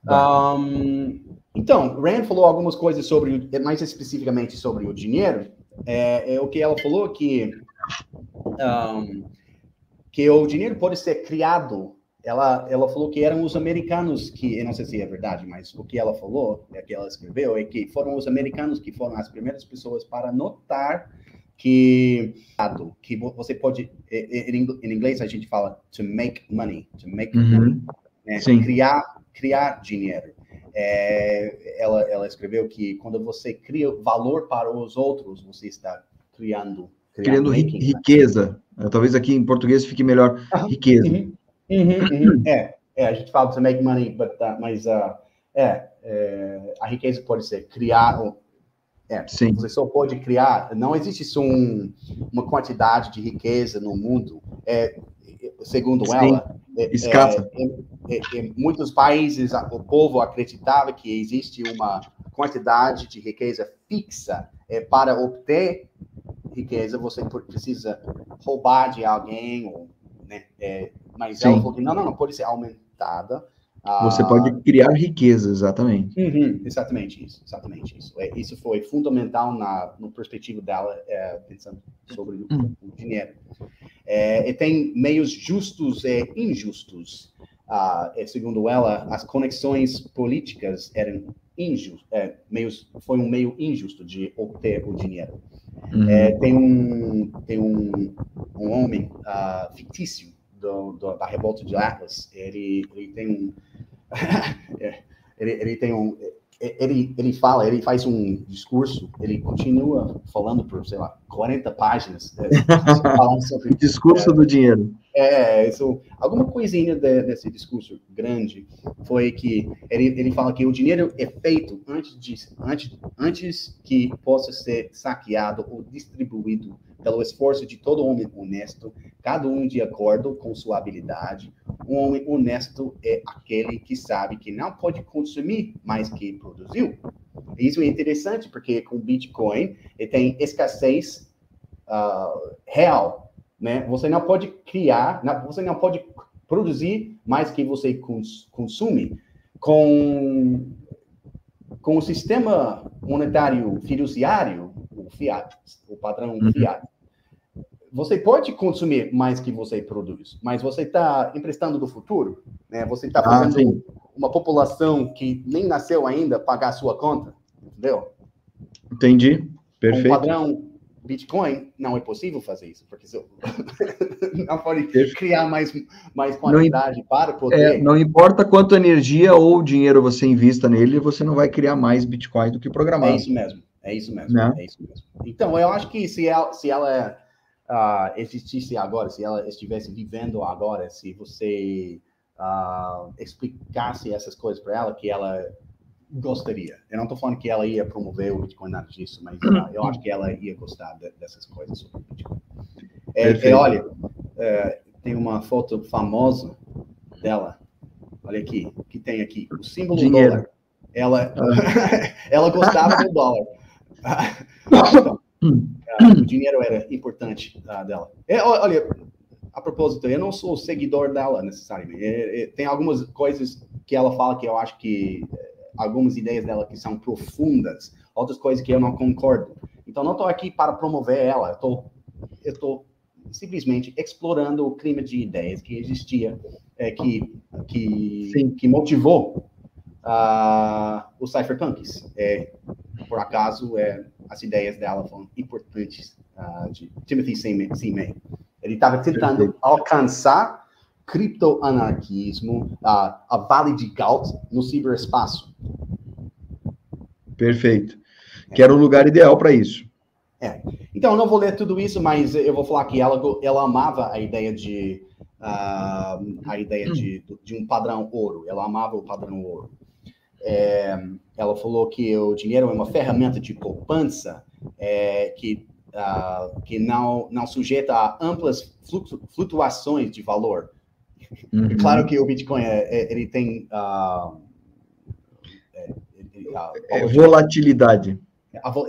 Então, um, então, Rand falou algumas coisas sobre, mais especificamente sobre o dinheiro. É, é o que ela falou que um, que o dinheiro pode ser criado. Ela, ela falou que eram os americanos que, eu não sei se é verdade, mas o que ela falou, é que ela escreveu, é que foram os americanos que foram as primeiras pessoas para notar que que você pode em inglês a gente fala to make money, to make uhum. money, né? criar criar dinheiro. É, ela, ela escreveu que quando você cria valor para os outros, você está criando criando riqueza. Né? Talvez aqui em português fique melhor ah, riqueza. Uhum, uhum, uhum. É, é, a gente fala to make money, but, uh, mas uh, é, é, a riqueza pode ser criar. É, Sim. Você só pode criar. Não existe um, uma quantidade de riqueza no mundo. É, segundo Sim. ela, é, escassa. É, em muitos países o povo acreditava que existe uma quantidade de riqueza fixa é, para obter riqueza, você precisa roubar de alguém, ou, né? É, mas Sim. ela falou que não, não, não, pode ser aumentada. Você ah, pode criar riqueza, exatamente. Uhum, exatamente isso, exatamente isso. É, isso foi fundamental na no perspectiva dela, é, pensando sobre o, uhum. o dinheiro. É, e tem meios justos e injustos. Ah, segundo ela, as conexões políticas eram injustas, é, meios, foi um meio injusto de obter o dinheiro. Uhum. É, tem um, tem um, um homem uh, fictício do, do, da revolta de Atlas. Ele, ele tem um. ele, ele tem um. Ele, ele fala, ele faz um discurso, ele continua falando por, sei lá, 40 páginas. É, sobre, o discurso é, do dinheiro. É, isso, alguma coisinha de, desse discurso grande foi que ele, ele fala que o dinheiro é feito antes, de, antes, antes que possa ser saqueado ou distribuído pelo esforço de todo homem honesto, cada um de acordo com sua habilidade. Um homem honesto é aquele que sabe que não pode consumir mais que produziu. Isso é interessante porque com Bitcoin ele tem escassez uh, real né? Você não pode criar, você não pode produzir mais que você cons consome com, com o sistema monetário fiduciário, o fiat, o padrão uhum. fiat. Você pode consumir mais que você produz, mas você está emprestando do futuro, né? Você está ah, fazendo ah, uma população que nem nasceu ainda pagar a sua conta, entendeu? Entendi. Perfeito. Um padrão Bitcoin, não é possível fazer isso, porque você não pode criar mais, mais quantidade não, para poder. É, não importa quanto energia ou dinheiro você invista nele, você não vai criar mais Bitcoin do que programado. É isso mesmo, é isso mesmo, né? é isso mesmo. Então, eu acho que se ela, se ela uh, existisse agora, se ela estivesse vivendo agora, se você uh, explicasse essas coisas para ela, que ela gostaria. Eu não estou falando que ela ia promover o Bitcoin, nada disso, mas uh, eu acho que ela ia gostar de, dessas coisas sobre o Bitcoin. É, é, olha, é, tem uma foto famosa dela. Olha aqui, que tem aqui o símbolo Dinheiro. dólar. Ela, ah. ela gostava do dólar. então, uh, o dinheiro era importante uh, dela. É, olha, a propósito, eu não sou seguidor dela necessariamente. É, é, tem algumas coisas que ela fala que eu acho que algumas ideias dela que são profundas, outras coisas que eu não concordo. Então, não estou aqui para promover ela, eu estou simplesmente explorando o clima de ideias que existia, é, que, que, que motivou uh, os cypherpunks. É, por acaso, é, as ideias dela foram importantes, uh, de Timothy C. May. Ele estava tentando alcançar criptoanarquismo, a, a Vale de Galt no ciberespaço. Perfeito. Que era o lugar ideal para isso. É. Então, eu não vou ler tudo isso, mas eu vou falar que ela, ela amava a ideia de uh, a ideia de, de um padrão ouro. Ela amava o padrão ouro. É, ela falou que o dinheiro é uma ferramenta de poupança é, que, uh, que não, não sujeita a amplas flutuações de valor. Uhum. Claro que o Bitcoin é, é, ele tem uh, é, volatilidade.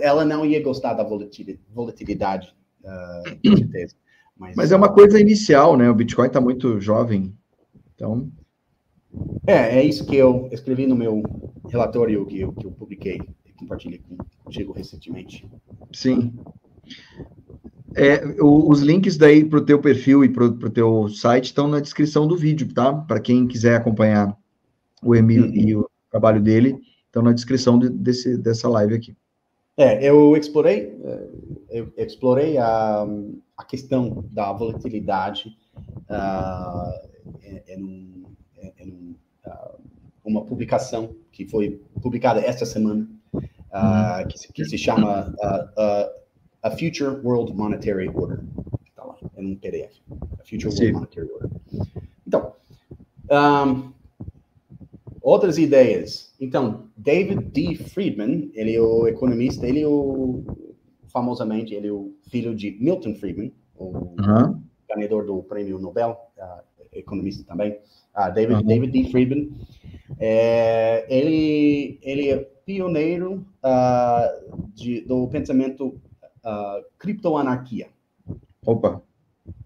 Ela não ia gostar da volatilidade, uh, com certeza. Mas, Mas, é uma coisa inicial, né? O Bitcoin está muito jovem, então. É, é isso que eu escrevi no meu relatório que eu, que eu publiquei e compartilhei contigo recentemente. Sim. É, os links daí para o teu perfil e para o teu site estão na descrição do vídeo, tá? Para quem quiser acompanhar o Emil uhum. e o trabalho dele, estão na descrição de, desse, dessa live aqui. É, eu explorei, é, eu explorei a, a questão da volatilidade uh, em, em, em uh, uma publicação que foi publicada esta semana, uh, que, que, se chama a Future World Monetary Order. Está lá, é um PDF. A Future Sim. World Monetary Order. Então, um, outras ideias. Então, David D. Friedman, ele é o economista, ele é o, famosamente, ele é o filho de Milton Friedman, o ganhador do prêmio Nobel, uh, economista também. Uh, David, David D. Friedman. É, ele, ele é pioneiro uh, de, do pensamento uh, Criptoanarquia. Opa!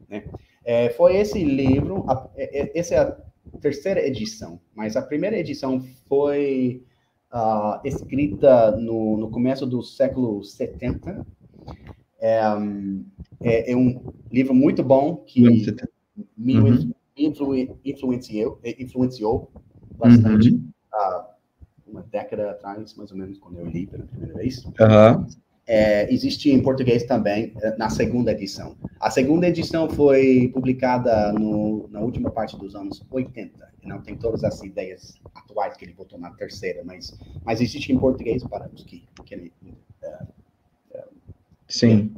Né? É, foi esse livro, a, é, é, essa é a terceira edição, mas a primeira edição foi uh, escrita no, no começo do século 70. É, um, é, é um livro muito bom que me uhum. influ, influenciou, influenciou bastante. Uhum. Uh, uma década atrás, mais ou menos, quando eu li pela primeira vez. Uhum é, existe em português também é, na segunda edição. A segunda edição foi publicada no, na última parte dos anos 80. E não tem todas as ideias atuais que ele botou na terceira, mas, mas existe em português para os que querem. É, é, Sim.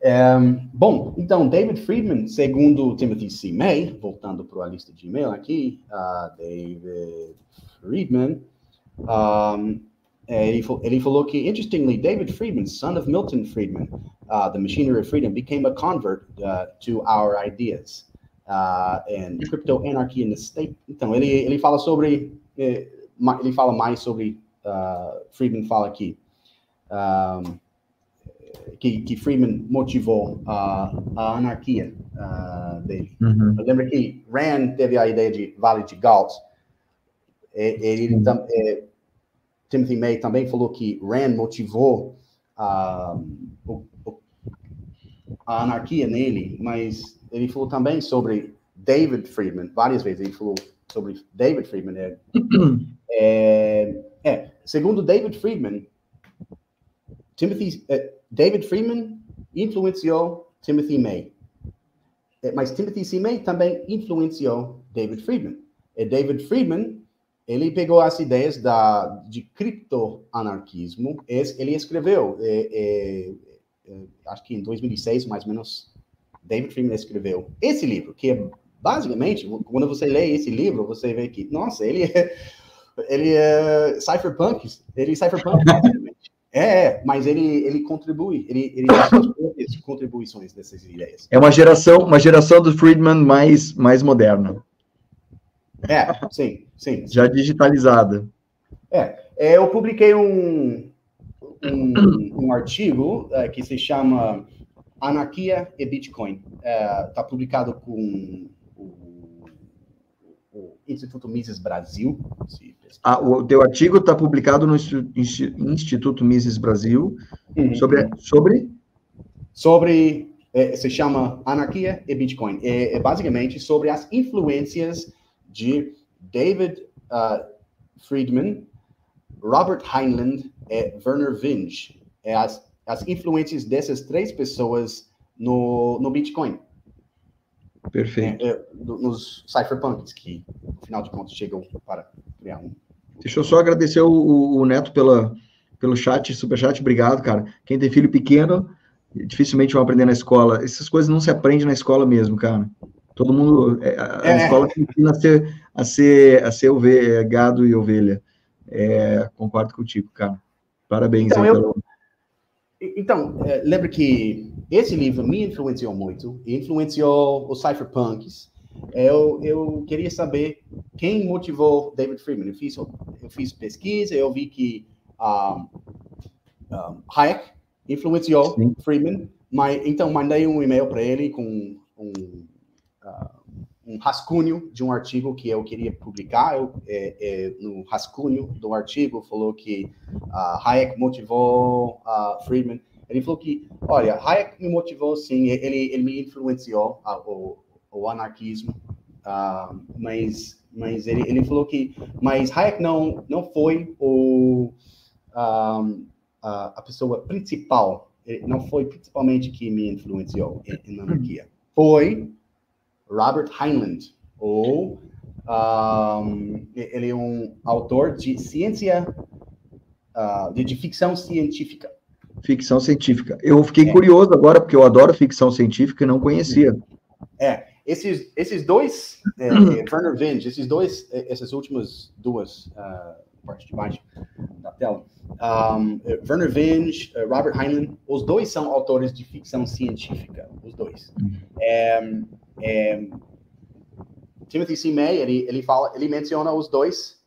É, bom, então, David Friedman, segundo Timothy C. May, voltando para a lista de e-mail aqui, uh, David Friedman, um, é, ele, ele, falou que, interestingly, David Friedman, son of Milton Friedman, uh, the machinery of freedom, became a convert uh, to our ideas uh, and crypto anarchy in the state. Então, ele, ele fala sobre, eh, ele fala mais sobre, uh, Friedman fala aqui, um, que, que Freeman motivou a, a anarquia uh, dele. Uhum. Eu lembro que Rand teve a ideia de Vale de Galt. Ele, uhum. é, Timothy May também falou que Rand motivou uh, o, a anarquia nele, mas ele falou também sobre David Friedman, várias vezes ele falou sobre David Friedman. É, é, é segundo David Friedman, Timothy, uh, David Freeman influenciou Timothy May. Uh, mas Timothy C. May também influenciou David Friedman. E David Friedman, ele pegou as ideias da, de criptoanarquismo, ele escreveu, é, acho que em 2006, mais ou menos, David Friedman escreveu esse livro, que é basicamente, quando você lê esse livro, você vê que, nossa, ele é, ele é cypherpunk, ele é cypherpunk, É, é, mas ele, ele contribui, ele, ele dá suas contribuições dessas ideias. É uma geração, uma geração do Friedman mais, mais moderna. É, sim, sim. Já digitalizada. É, é eu publiquei um, um, um artigo é, que se chama Anarquia e Bitcoin. Está é, publicado com Instituto Mises Brasil. Ah, o teu artigo está publicado no Instituto Mises Brasil uhum. sobre sobre sobre é, se chama Anarquia e Bitcoin. É, é, basicamente sobre as influências de David uh, Friedman, Robert Heinlein e Werner Vinge. É as, as influências dessas três pessoas no, no Bitcoin. Perfeito. É, é, nos cypherpunks, que, no final de contas, chegam para criar um. Deixa eu só agradecer o, o Neto pela, pelo chat, super chat, obrigado, cara. Quem tem filho pequeno, dificilmente vão aprender na escola. Essas coisas não se aprende na escola mesmo, cara. Todo mundo, é, a, é. escola ensina a ser, a ser, a ser ovelha, gado e ovelha. É, concordo contigo, cara. Parabéns então, aí eu, pelo... Então, é, lembra que esse livro me influenciou muito, influenciou os cypherpunks. Eu, eu queria saber quem motivou David Friedman. Eu fiz, eu fiz pesquisa, eu vi que um, um, Hayek influenciou Sim. Friedman, mas, então mandei um e-mail para ele com um, um rascunho de um artigo que eu queria publicar. Eu, é, é, no rascunho do artigo falou que uh, Hayek motivou uh, Friedman. Ele falou que, olha, Hayek me motivou sim, ele, ele me influenciou uh, o, anarquismo, mas, mas ele, ele falou que, mas Hayek não, não foi o, um, a pessoa principal, não foi principalmente que me influenciou na anarquia. Foi Robert Heinlein, ou um, ele é um autor de ciência, uh, de, de, ficção científica. Ficção científica. Eu fiquei é. curioso agora, porque eu adoro ficção científica e não conhecia. É, esses, esses dois, é, Werner Vinge, esses dois, é, essas últimas duas, uh, parte de baixo da tela, um, Werner Vinge, Robert Heinlein, os dois são autores de ficção científica, os dois. É, é, Timothy C. May, ele, ele fala, ele menciona os dois,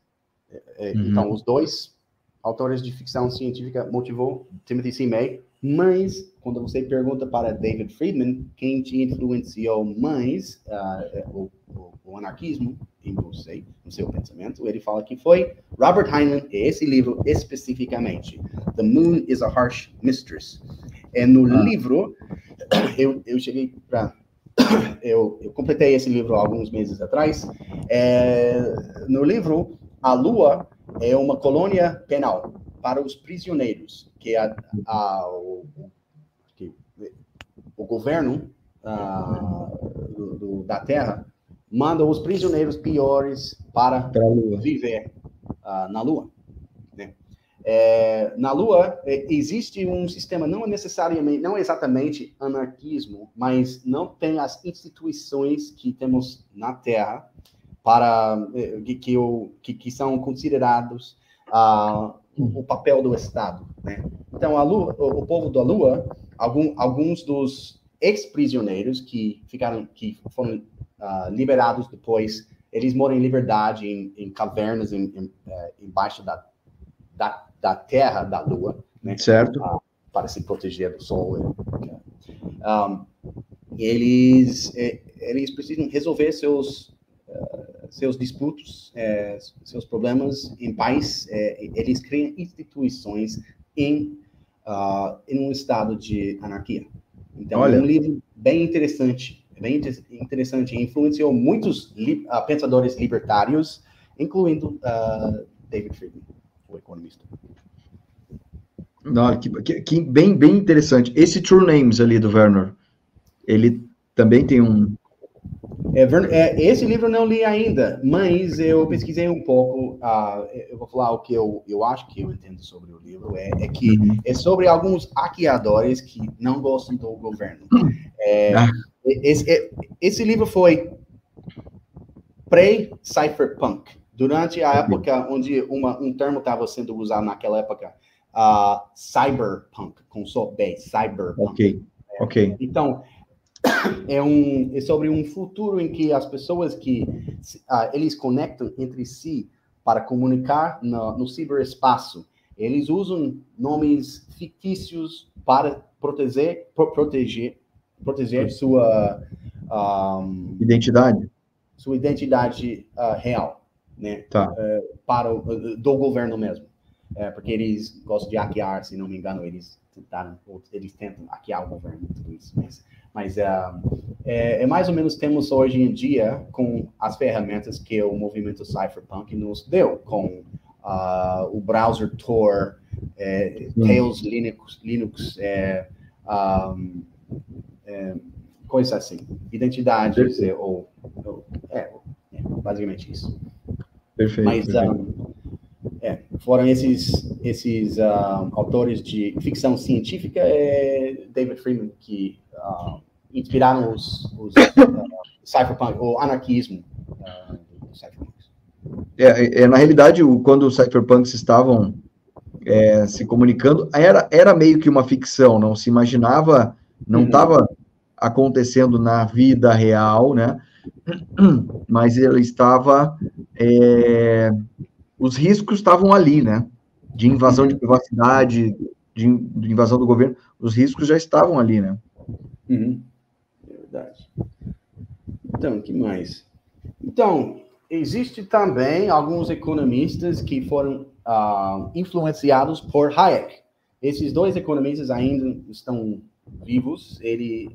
é, é, uhum. então os dois autores de ficção científica motivou Timothy C. May, mas quando você pergunta para David Friedman quem te influenciou mais uh, o, o, anarquismo em você, no seu pensamento, ele fala que foi Robert Heinlein, esse livro especificamente, The Moon is a Harsh Mistress. É no ah. livro, eu, eu cheguei para eu, eu, completei esse livro alguns meses atrás. É, no livro, a Lua é uma colônia penal para os prisioneiros, que a, a o, que, o governo do, do, da Terra manda os prisioneiros piores para viver uh, na Lua. É, na Lua é, existe um sistema não necessariamente, não exatamente anarquismo, mas não tem as instituições que temos na Terra para é, que, que, que, que são considerados uh, o papel do Estado. Né? Então, a Lua, o, o povo da Lua, algum, alguns dos ex-prisioneiros que ficaram, que foram uh, liberados depois, eles moram em liberdade em, em cavernas em, em, é, embaixo da, da da Terra, da Lua. Né? Certo. Ah, para se proteger do sol. Um, eles, eles precisam resolver seus, uh, seus disputos, uh, seus problemas em paz. Uh, eles criam instituições em, em um estado de anarquia. Então, Olha. é um livro bem interessante, bem interessante. Influenciou muitos li pensadores libertários, incluindo David Friedman, o economista. Não, que, que, que, bem, bem interessante. Esse True Names ali do Werner, ele também tem um. É, é, esse livro eu não li ainda, mas eu pesquisei um pouco. Uh, eu vou falar o que eu, eu acho que eu entendo sobre o livro. É, é que uhum. é sobre alguns hackeadores que não gostam do governo. É, ah. esse, é, esse livro foi pré-cypherpunk, durante a época onde uma, um termo estava sendo usado naquela época uh, cyberpunk, com só B, cyberpunk. Ok, é, ok. Então, é, um, é sobre um futuro em que as pessoas que uh, eles conectam entre si para comunicar no, no ciberespaço, eles usam nomes fictícios para proteger, pro, proteger, proteger sua um, identidade, sua identidade uh, real, né? Tá. Uh, para o, do governo mesmo é, porque eles gostam de hackear, se não me engano, eles tentaram, eles tentam hackear o governo e tudo isso. Mas, mas é, é, é, mais ou menos temos hoje em dia com as ferramentas que o movimento Cypherpunk nos deu, com uh, o browser Tor, é, Tails Linux, Linux é, um, é, coisas assim, identidades, ou, ou é, é, basicamente isso. Perfeito. Mas, perfeito. Um, é, foram esses, esses uh, autores de ficção científica, é David Freeman, que uh, inspiraram os, os cypherpunk, o anarquismo cypherpunk. É, é, na realidade, o, quando os cypherpunks estavam é, se comunicando, era, era meio que uma ficção, não se imaginava, não estava uhum. acontecendo na vida real, né? Mas ele estava é, os riscos estavam ali, né? De invasão de privacidade, de, de invasão do governo, os riscos já estavam ali, né? Uhum. É verdade. Então, que mais? Então, existe também alguns economistas que foram uh, influenciados por Hayek. Esses dois economistas ainda estão vivos. Ele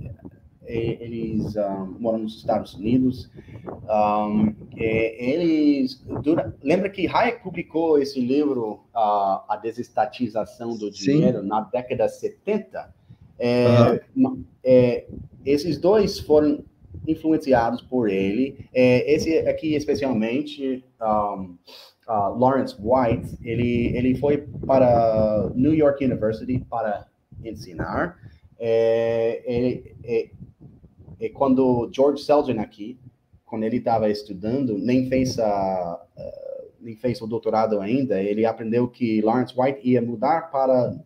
eles um, ah, moram nos Estados Unidos. Um, eles dura, lembra que Hayek publicou esse livro uh, A Desestatização do Dinheiro Sim. na década de 70? É, uhum. é, esses dois foram influenciados por ele. É, esse aqui especialmente um, uh, Lawrence White, ele ele foi para New York University para ensinar. É, é, e quando George Selgin aqui, quando ele estava estudando, nem fez a uh, nem fez o doutorado ainda, ele aprendeu que Lawrence White ia mudar para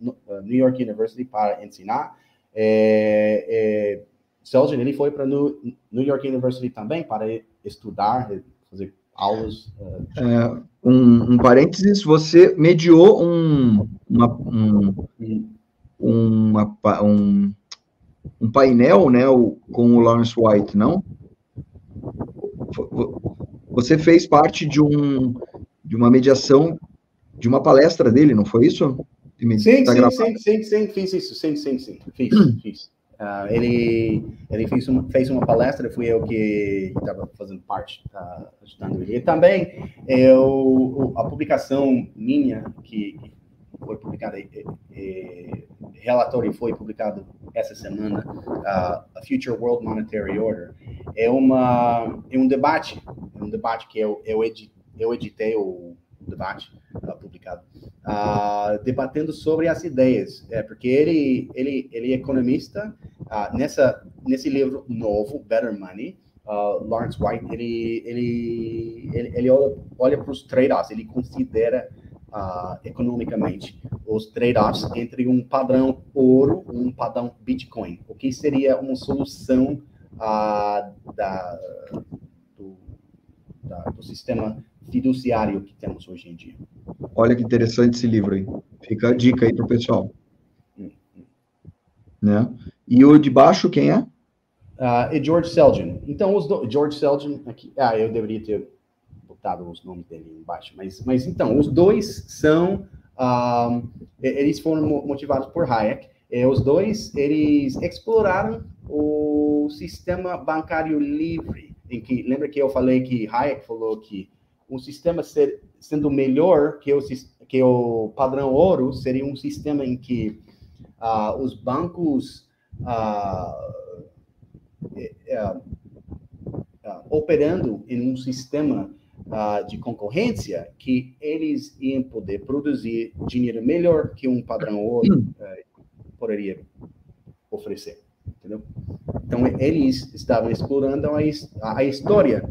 New York University para ensinar. É, é, Selgin ele foi para New, New York University também para estudar, fazer aulas. Uh, é, um, um, parênteses, você mediou um, uma, um, uhum. uma, um, um painel, né, o, com o Lawrence White, não? Você fez parte de um de uma mediação de uma palestra dele, não foi isso? Sim, tá sim, sim, sim, sim, fiz isso, sim, sim, sim, fiz, fiz. Uh, ele ele fez uma, fez uma palestra, fui eu que estava fazendo parte, uh, ajudando ele. E também eu, a publicação minha, que, que foi publicada, e, relatório foi publicado essa semana, uh, a Future World Monetary Order, é uma é um debate, é um debate que eu eu, edit, eu editei o debate uh, publicado, uh, debatendo sobre as ideias, é porque ele ele ele é economista nessa nesse livro novo, Better Money. Lawrence White ele ele ele, ele olha, olha para os trade-offs, ele considera uh, economicamente os trade-offs entre um padrão ouro e um padrão Bitcoin. O que seria uma solução uh, da, do, da, do sistema fiduciário que temos hoje em dia. Olha que interessante esse livro aí. Fica a dica aí para o pessoal. Hum, hum. Né? E o de baixo, quem é? Uh, e George Selgin. Então, os do... George Selgin, aqui. Ah, eu deveria ter botado os nomes dele embaixo. Mas, mas então, os dois são. Um, eles foram motivados por Hayek. E os dois, eles exploraram o sistema bancário livre. Em que, lembra que eu falei que Hayek falou que um sistema ser, sendo melhor que o, que o padrão ouro seria um sistema em que uh, os bancos. Uh, uh, operando em um sistema uh, de concorrência que eles iam poder produzir dinheiro melhor que um padrão ouro uh, poderia oferecer, entendeu? Então eles estavam explorando a, a história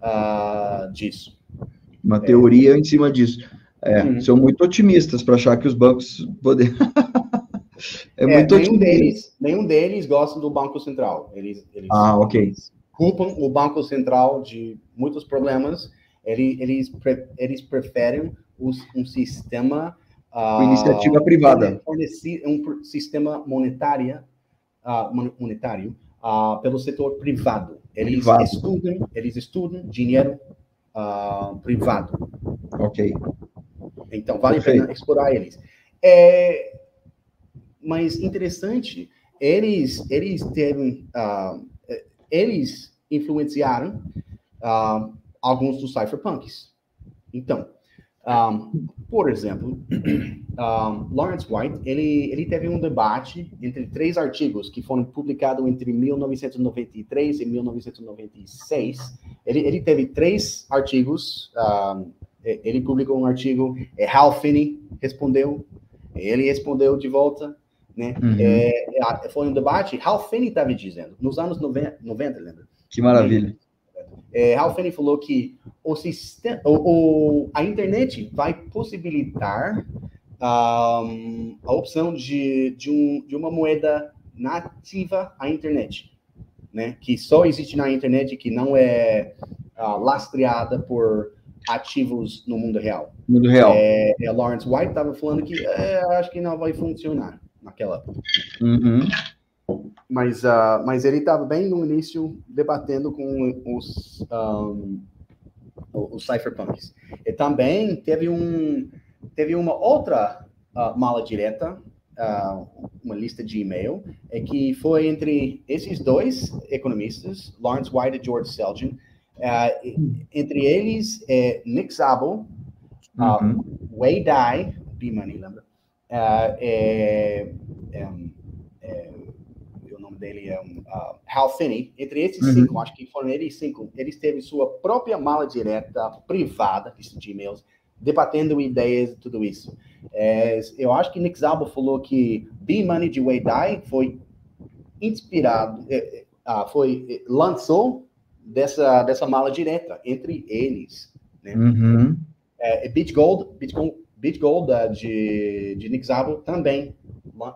uh, disso. Uma é. teoria em cima disso. É, uhum. São muito otimistas para achar que os bancos podem. é, é, muito nenhum deles, nenhum deles gosta do Banco Central. Eles, eles, ah, ok. Culpam o Banco Central de muitos problemas eles, eles, eles preferem um, um sistema. Uh, iniciativa privada. Um sistema monetário, uh, monetário uh, pelo setor privado. Eles privado. estudam, eles estudam dinheiro privado. Ok. Então vale a pena explorar eles. É, mas interessante, eles eles teve, eles influenciaram uh, alguns dos cypherpunks. Então, um, por exemplo, um, Lawrence White, ele, ele teve um debate entre três artigos que foram publicados entre 1993 e 1996. Ele, ele teve três artigos, um, ele publicou um artigo, é, Hal Finney respondeu, ele respondeu de volta, né? Uhum. É, foi um debate, Hal Finney estava dizendo, nos anos 90, 90 lembra? Que maravilha. É, Ralph Finney falou que o sistema, o, o, a internet vai possibilitar um, a opção de, de, um, de uma moeda nativa à internet, né? Que só existe na internet, que não é uh, lastreada por ativos no mundo real. Mundo real. É, é Lawrence White estava falando que é, acho que não vai funcionar naquela. Uhum. Mas, uh, mas ele estava bem no início debatendo com os, um, os cypherpunks. E também teve, um, teve uma outra uh, mala direta, uh, uma lista de e-mail, é que foi entre esses dois economistas, Lawrence White e George Selgin, entre eles é Nick Szabo, uhum. Wei Dai, B-Money, lembra? é, é, é dele é um, uh, Hal Finney, entre esses uhum. cinco, acho que foram eles cinco, eles teve sua própria mala direta privada, de e-mails, debatendo ideias e tudo isso. É, eu acho que Nick Szabo falou que Be Money de Wei Dai foi inspirado, é, é, foi é, lançou dessa dessa mala direta entre eles, né? Uhum. É, Beach Gold, Beach Gold, Beach Gold uh, de, de Nick Szabo também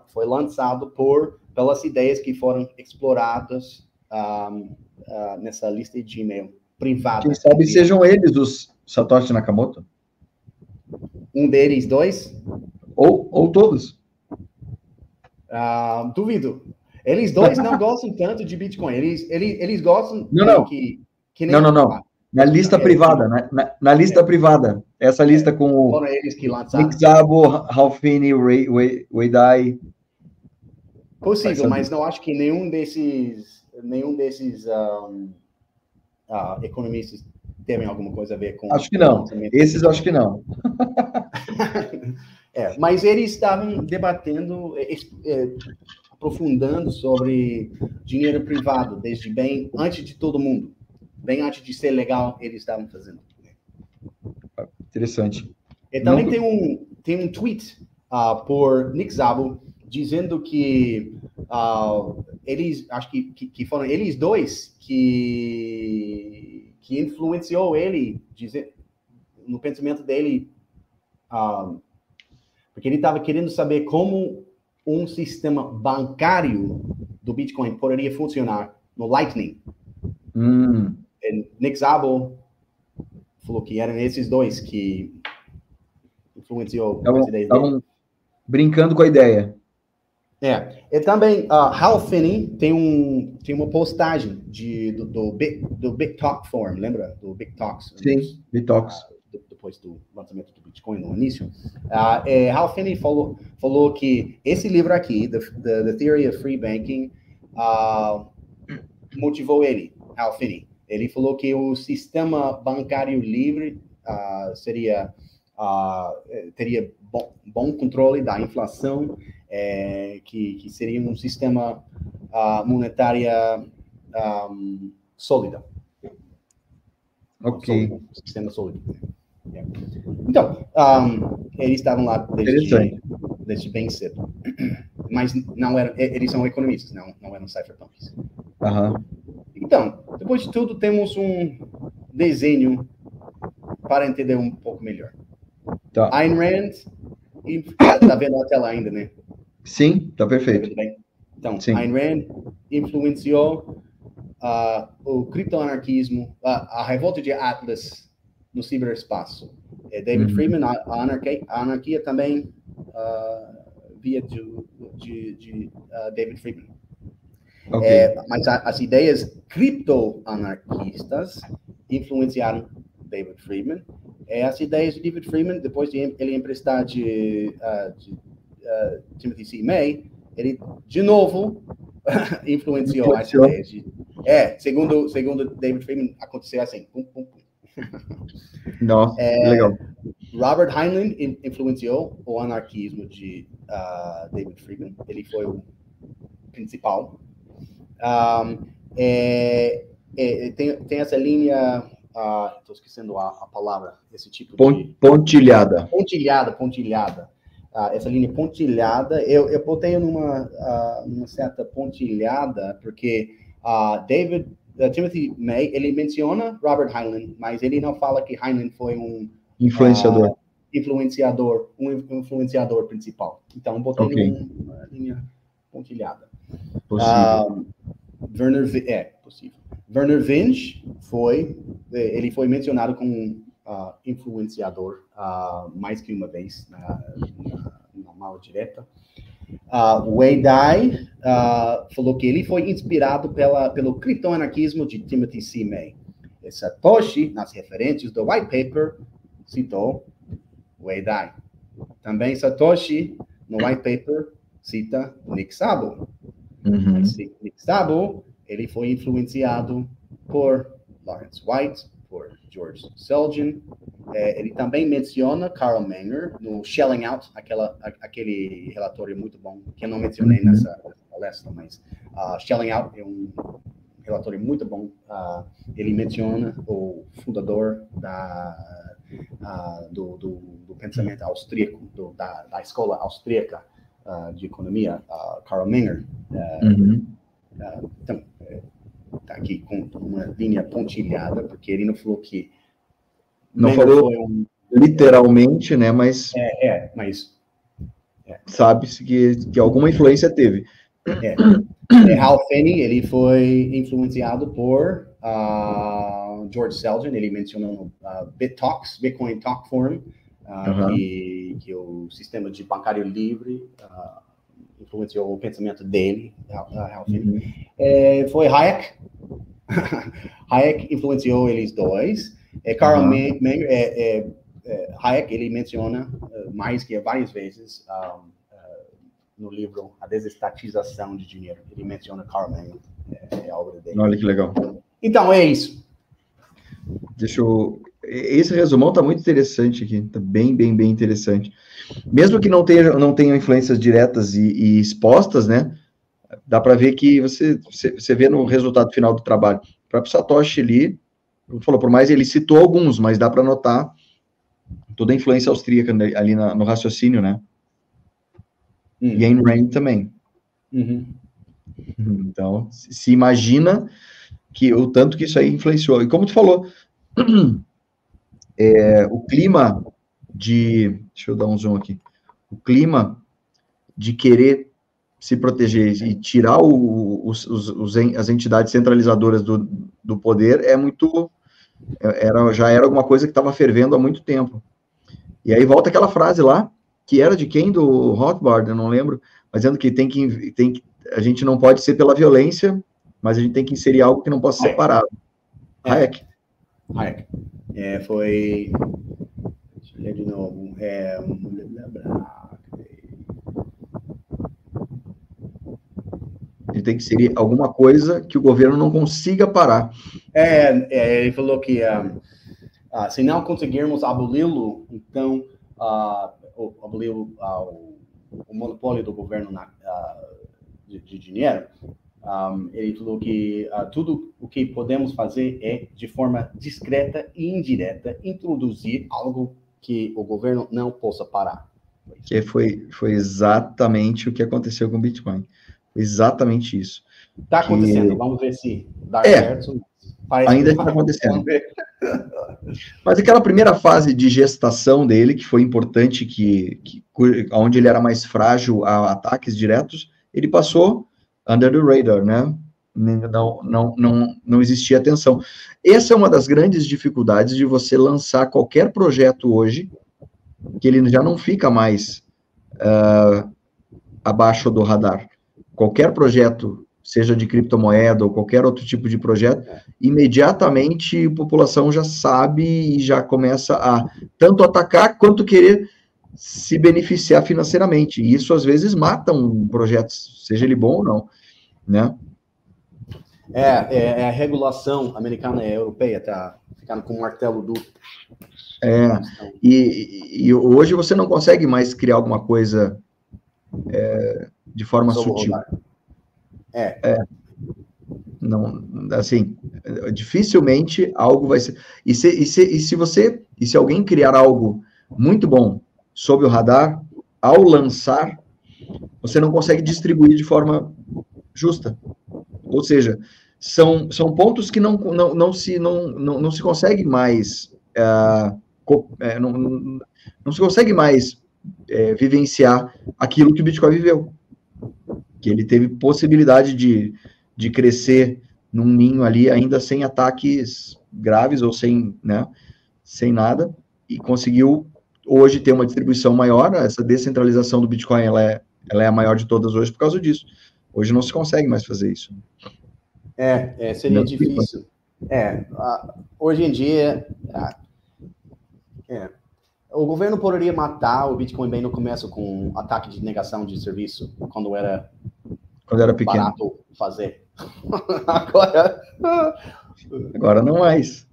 foi lançado por pelas ideias que foram exploradas um, uh, nessa lista de e-mail privada. Quem sabe sejam eles os Satoshi Nakamoto? Um deles, dois? Ou, ou todos? Uh, duvido. Eles dois não gostam tanto de Bitcoin. Eles, eles, eles gostam não, não. que, que não, não, não. Na lista é, privada, na, na, na lista é, privada. Essa lista com o. Nick Szabo, Ralphine, Weidai. Possível, mas não acho que nenhum desses, nenhum desses um, uh, economistas tem alguma coisa a ver com. Acho que não. Esses acho que não. é, mas eles estavam debatendo, é, é, aprofundando sobre dinheiro privado, desde bem antes de todo mundo, bem antes de ser legal, eles estavam fazendo. Interessante. E também não... tem um tem um tweet uh, por Nick Szabo dizendo que uh, eles, acho que, que, que, foram eles dois que, que influenciou ele dizer, no pensamento dele, uh, porque ele estava querendo saber como um sistema bancário do Bitcoin poderia funcionar no Lightning. Hum. Nick Szabo falou que eram esses dois que influenciou estavam, brincando com a ideia. É, e também uh, Hal Finney tem, um, tem uma postagem de, do, do, Big, do Big Talk Forum, lembra? Do Big Talks. Sim, Big Talks. Uh, depois do lançamento do Bitcoin no início. Uh, é, Hal Finney falou, falou que esse livro aqui, The, the, the Theory of Free Banking, uh, motivou ele, Hal Finney. Ele falou que o sistema bancário livre seria uh, teria bom, bom, controle da inflação, é, que, que, seria um sistema uh, monetário um, sólido. Ok. Sólido, sistema sólido. Yeah. Então, um, eles estavam lá desde, desde, bem cedo. Mas não eram, eles são economistas, não, não eram cypherpunks. Uhum. Então, depois de tudo, temos um desenho para entender um pouco melhor. Tá. Ayn Rand, está vendo a tela ainda, né? Sim, tá perfeito. Então, Sim. Ayn Rand influenciou uh, o criptoanarquismo, uh, a revolta de Atlas no ciberespaço. É David uhum. Friedman, a anarquia, a anarquia também uh, via de, de, de David Friedman. Okay. É, mas a, as ideias criptoanarquistas influenciaram David Friedman. É, as ideias de David Friedman, depois de ele emprestar de, de uh, Timothy C. May, ele de novo influenciou, as ideias. De, é, segundo, segundo David Friedman, aconteceu assim. Pum, pum, pum. Nossa, é, legal. Robert Heinlein influenciou o anarquismo de uh, David Friedman. Ele foi o principal um, é, é, tem, tem essa linha, estou uh, esquecendo a, a, palavra, esse tipo de... Pontilhada. Pontilhada, pontilhada. Uh, essa linha pontilhada, eu, eu botei numa, uh, numa certa pontilhada, porque David, Timothy May, ele menciona Robert Heinlein, mas ele não fala que Heinlein foi um... Influenciador. influenciador, um influenciador principal. Então, botei okay. numa linha pontilhada. Possível. Werner, é, possível. Werner Vinge foi, é, ele foi mencionado como uh, influenciador uh, mais que uma vez na, na, na mala direta. Uh, Wei Dai falou que ele foi inspirado pela, pelo criptoanarquismo de Timothy C. May. E Satoshi, nas referências do white paper, citou Wei Dai. Também Satoshi, no white paper, cita Nick Szabo. Uhum. Nick Szabo, ele foi influenciado por Lawrence White, por George Selgin. É, ele também menciona Carl Menger no Shelling Out, aquela, aquele relatório muito bom que eu não mencionei uhum. nessa, palestra, mas uh, Shelling Out é um relatório muito bom. Uh, ele menciona o fundador da, uh, do, do, do, pensamento austríaco, do, da, da escola austríaca, de economia, Carl Menger. Uh, uhum. então, está aqui com uma linha pontilhada, porque ele não falou que. Não falou um, literalmente, né? Mas. É, é mas. É. Sabe-se que, que alguma influência teve. É. é Hal Finney, ele foi influenciado por uh, George Selgin, ele mencionou no uh, BitTalks, Bitcoin Talk Forum, uh, uhum. que, que o sistema de bancário livre uh, influenciou o pensamento dele, uh, uhum. é, foi Hayek. Hayek influenciou eles dois. É, Karl uhum. Menger, é, é, é, Hayek, ele menciona mais que várias vezes um, no livro A Desestatização de Dinheiro. Ele menciona Karl Menger, é, é a obra dele. Olha que legal. Então, é isso. Deixa eu esse resumão está muito interessante aqui, está bem, bem, bem interessante. Mesmo que não tenha, não tenha influências diretas e, e expostas, né? Dá para ver que você, você, vê no resultado final do trabalho. O próprio Satoshi ali, falou, por mais ele citou alguns, mas dá para notar toda a influência austríaca ali na, no raciocínio, né? Uhum. E Ayn Rand também. Uhum. Então, se imagina que o tanto que isso aí influenciou. E como tu falou, é, o clima de. Deixa eu dar um zoom aqui. O clima de querer se proteger e tirar o, os, os, os, as entidades centralizadoras do, do poder é muito. É, era, já era alguma coisa que estava fervendo há muito tempo. E aí volta aquela frase lá, que era de quem? Do Rothbard, eu não lembro, mas dizendo que tem que, tem que a gente não pode ser pela violência, mas a gente tem que inserir algo que não possa ser parado. É. Hayek. Hayek. É, foi. Deixa eu ler de novo. É... Gente tem que inserir alguma coisa que o governo não consiga parar. É, é ele falou que um, uh, se não conseguirmos aboli-lo, então uh, abolir uh, o, o, monopólio do governo na, de, de, dinheiro, um, ele falou que tudo o que podemos fazer é, de forma discreta e indireta, introduzir algo que o governo não possa parar. Que foi, foi exatamente o que aconteceu com o Bitcoin. Exatamente isso. Está acontecendo, que... vamos ver se dá é, certo. ainda está acontecendo. Mas aquela primeira fase de gestação dele, que foi importante, que, que onde ele era mais frágil a ataques diretos, ele passou under the radar, né? Não, não, não, não existia atenção. Essa é uma das grandes dificuldades de você lançar qualquer projeto hoje, que ele já não fica mais uh, abaixo do radar qualquer projeto, seja de criptomoeda ou qualquer outro tipo de projeto, imediatamente a população já sabe e já começa a tanto atacar quanto querer se beneficiar financeiramente. E isso às vezes mata um projeto, seja ele bom ou não, né? É, é, é a regulação americana e europeia tá ficando com um martelo duro. É, e, e, hoje você não consegue mais criar alguma coisa é, de forma sutil. É. é. Não, assim, dificilmente algo vai ser. E se, e se, e se você, e se alguém criar algo muito bom sob o radar, ao lançar, você não consegue distribuir de forma justa. Ou seja, são, são pontos que não, não, não, se, não, não, não se consegue mais. Uh, não, não, não se consegue mais é, vivenciar aquilo que o Bitcoin viveu. Que ele teve possibilidade de, de crescer num ninho ali, ainda sem ataques graves ou sem, né, sem nada, e conseguiu hoje ter uma distribuição maior. Essa descentralização do Bitcoin ela é, ela é a maior de todas hoje por causa disso. Hoje não se consegue mais fazer isso. É, é seria não difícil. É, hoje em dia, é, o governo poderia matar o Bitcoin bem no começo com um ataque de negação de serviço, quando era, quando era pequeno. barato fazer. Agora... Agora não mais.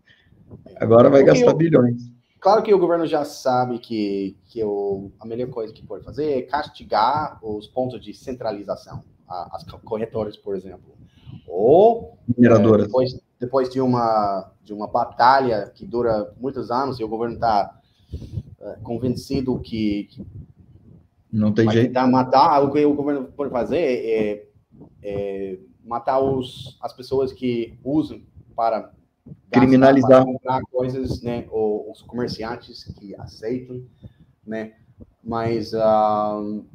Agora vai gastar eu, bilhões. Claro que o governo já sabe que, que o, a melhor coisa que pode fazer é castigar os pontos de centralização, as corretoras, por exemplo. Ou mineradoras. É, depois, depois de uma de uma batalha que dura muitos anos e o governo está é, convencido que, que não tem jeito. Tentar matar, o que o governo pode fazer é, é matar os, as pessoas que usam para criminalizar comprar coisas, né, ou os comerciantes que aceitam, né, mas uh,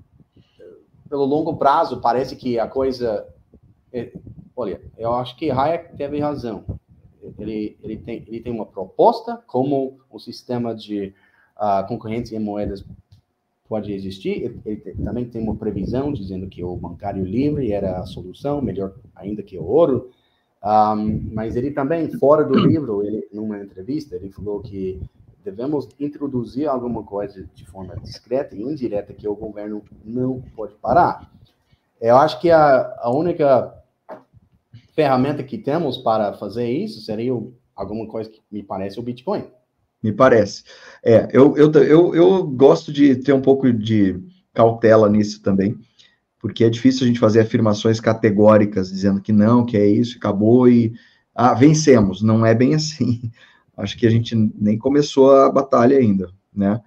pelo longo prazo parece que a coisa, é, olha, eu acho que Hayek teve razão. Ele, ele, tem, ele tem uma proposta como um sistema de a concorrência em moedas pode existir. Ele também tem uma previsão dizendo que o bancário livre era a solução, melhor ainda que o ouro. Um, mas ele também, fora do livro, ele, numa entrevista, ele falou que devemos introduzir alguma coisa de forma discreta e indireta que o governo não pode parar. Eu acho que a, a única ferramenta que temos para fazer isso seria alguma coisa que me parece o Bitcoin me parece. É, eu, eu, eu, eu gosto de ter um pouco de cautela nisso também, porque é difícil a gente fazer afirmações categóricas, dizendo que não, que é isso, acabou e ah, vencemos. Não é bem assim. Acho que a gente nem começou a batalha ainda, né?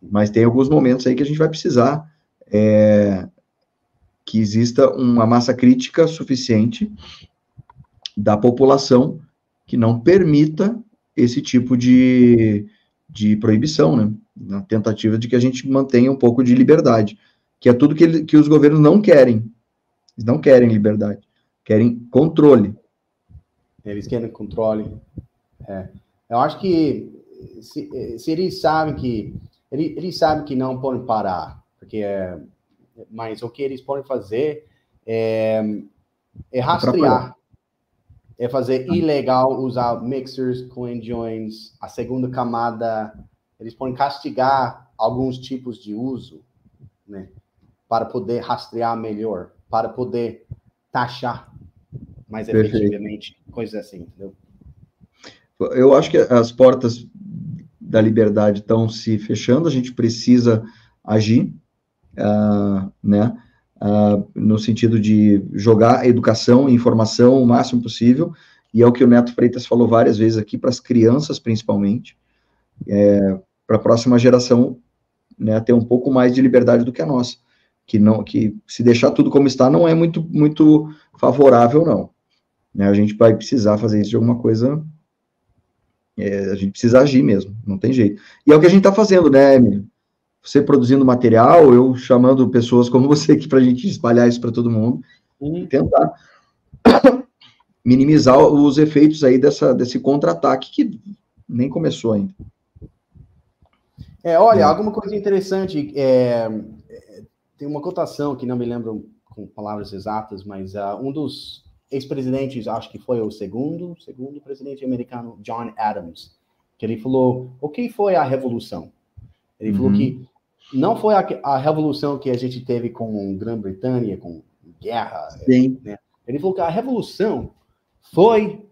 Mas tem alguns momentos aí que a gente vai precisar é, que exista uma massa crítica suficiente da população que não permita esse tipo de, de proibição, né? Na tentativa de que a gente mantenha um pouco de liberdade, que é tudo que, ele, que os governos não querem. Eles não querem liberdade, querem controle. Eles querem controle. É. Eu acho que se, se eles sabem que eles, eles sabem que não podem parar, porque é, mas o que eles podem fazer é, é rastrear, é fazer ilegal usar mixers, clean joins, a segunda camada, eles podem castigar alguns tipos de uso, né, para poder rastrear melhor, para poder taxar mais Perfeito. efetivamente, coisas assim, entendeu? Eu acho que as portas da liberdade estão se fechando, a gente precisa agir, uh, né? Uh, no sentido de jogar educação e informação o máximo possível, e é o que o Neto Freitas falou várias vezes aqui, para as crianças principalmente, é, para a próxima geração né, ter um pouco mais de liberdade do que a nossa, que não que se deixar tudo como está não é muito muito favorável não. Né, a gente vai precisar fazer isso de alguma coisa é, a gente precisa agir mesmo, não tem jeito. E é o que a gente está fazendo, né, Emílio? Você produzindo material, eu chamando pessoas como você aqui para a gente espalhar isso para todo mundo uhum. e tentar minimizar os efeitos aí dessa, desse contra-ataque que nem começou ainda. É, olha, é. alguma coisa interessante, é, tem uma cotação que não me lembro com palavras exatas, mas uh, um dos ex-presidentes, acho que foi o segundo, segundo presidente americano, John Adams, que ele falou, o que foi a revolução? Ele uhum. falou que não foi a, a, revolução que a gente teve com Grã-Bretanha, com guerra. Sim. Né? Ele falou que a revolução foi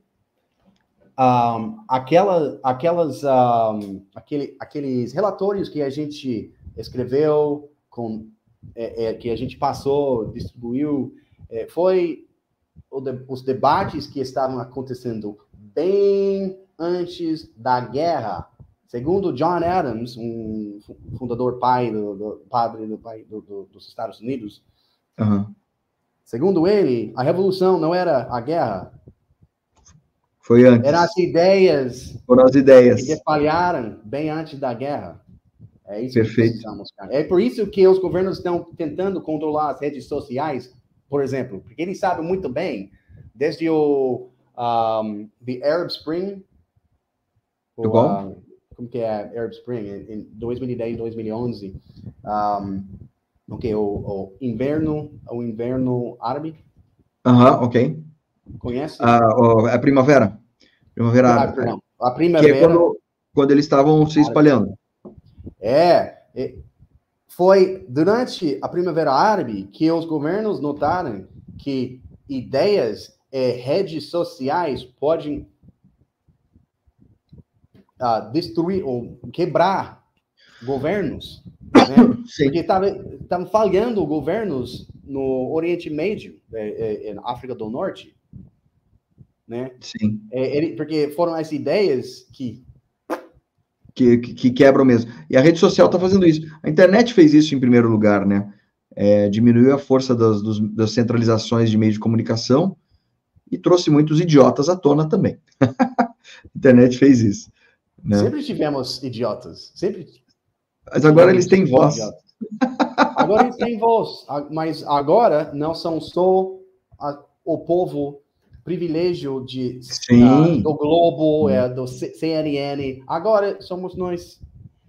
um, aquela, aquelas, um, aquele, aqueles relatórios que a gente escreveu, com, é, é, que a gente passou, distribuiu, é, foi de, os debates que estavam acontecendo bem antes da guerra. Segundo John Adams, um fundador pai do, do padre do, pai do, do, dos Estados Unidos, uhum. segundo ele, a revolução não era a guerra. Foi antes. Eram as ideias. Foram as ideias. Que espalharam bem antes da guerra. É isso Perfeito. que precisamos, cara. É por isso que os governos estão tentando controlar as redes sociais por exemplo, porque ele sabe muito bem, desde o um, the Arab Spring, o, uh, como que é Arab Spring, em, 2010, 2011, um, ok, o, o, inverno, o inverno árabe. Aham, uh -huh, ok. Conhece? Uh, a primavera. Primavera ah, árabe. Perdão. A primavera. Que é quando, quando eles estavam se espalhando. É, é foi durante a Primavera Árabe que os governos notaram que ideias e redes sociais podem uh, destruir ou quebrar governos. Né? Porque estavam falhando governos no Oriente Médio, é, é, na África do Norte. Né? Sim. É, ele, porque foram as ideias que que, que, quebram mesmo. E a rede social está fazendo isso. A internet fez isso em primeiro lugar, né? É, diminuiu a força das, dos, das centralizações de meio de comunicação e trouxe muitos idiotas à tona também. a internet fez isso. Né? Sempre tivemos idiotas. Sempre. Mas agora eles têm voz. Agora eles têm voz. Mas agora não são só a, o povo privilégio de, uh, do Globo, é, do CNN. Agora somos nós.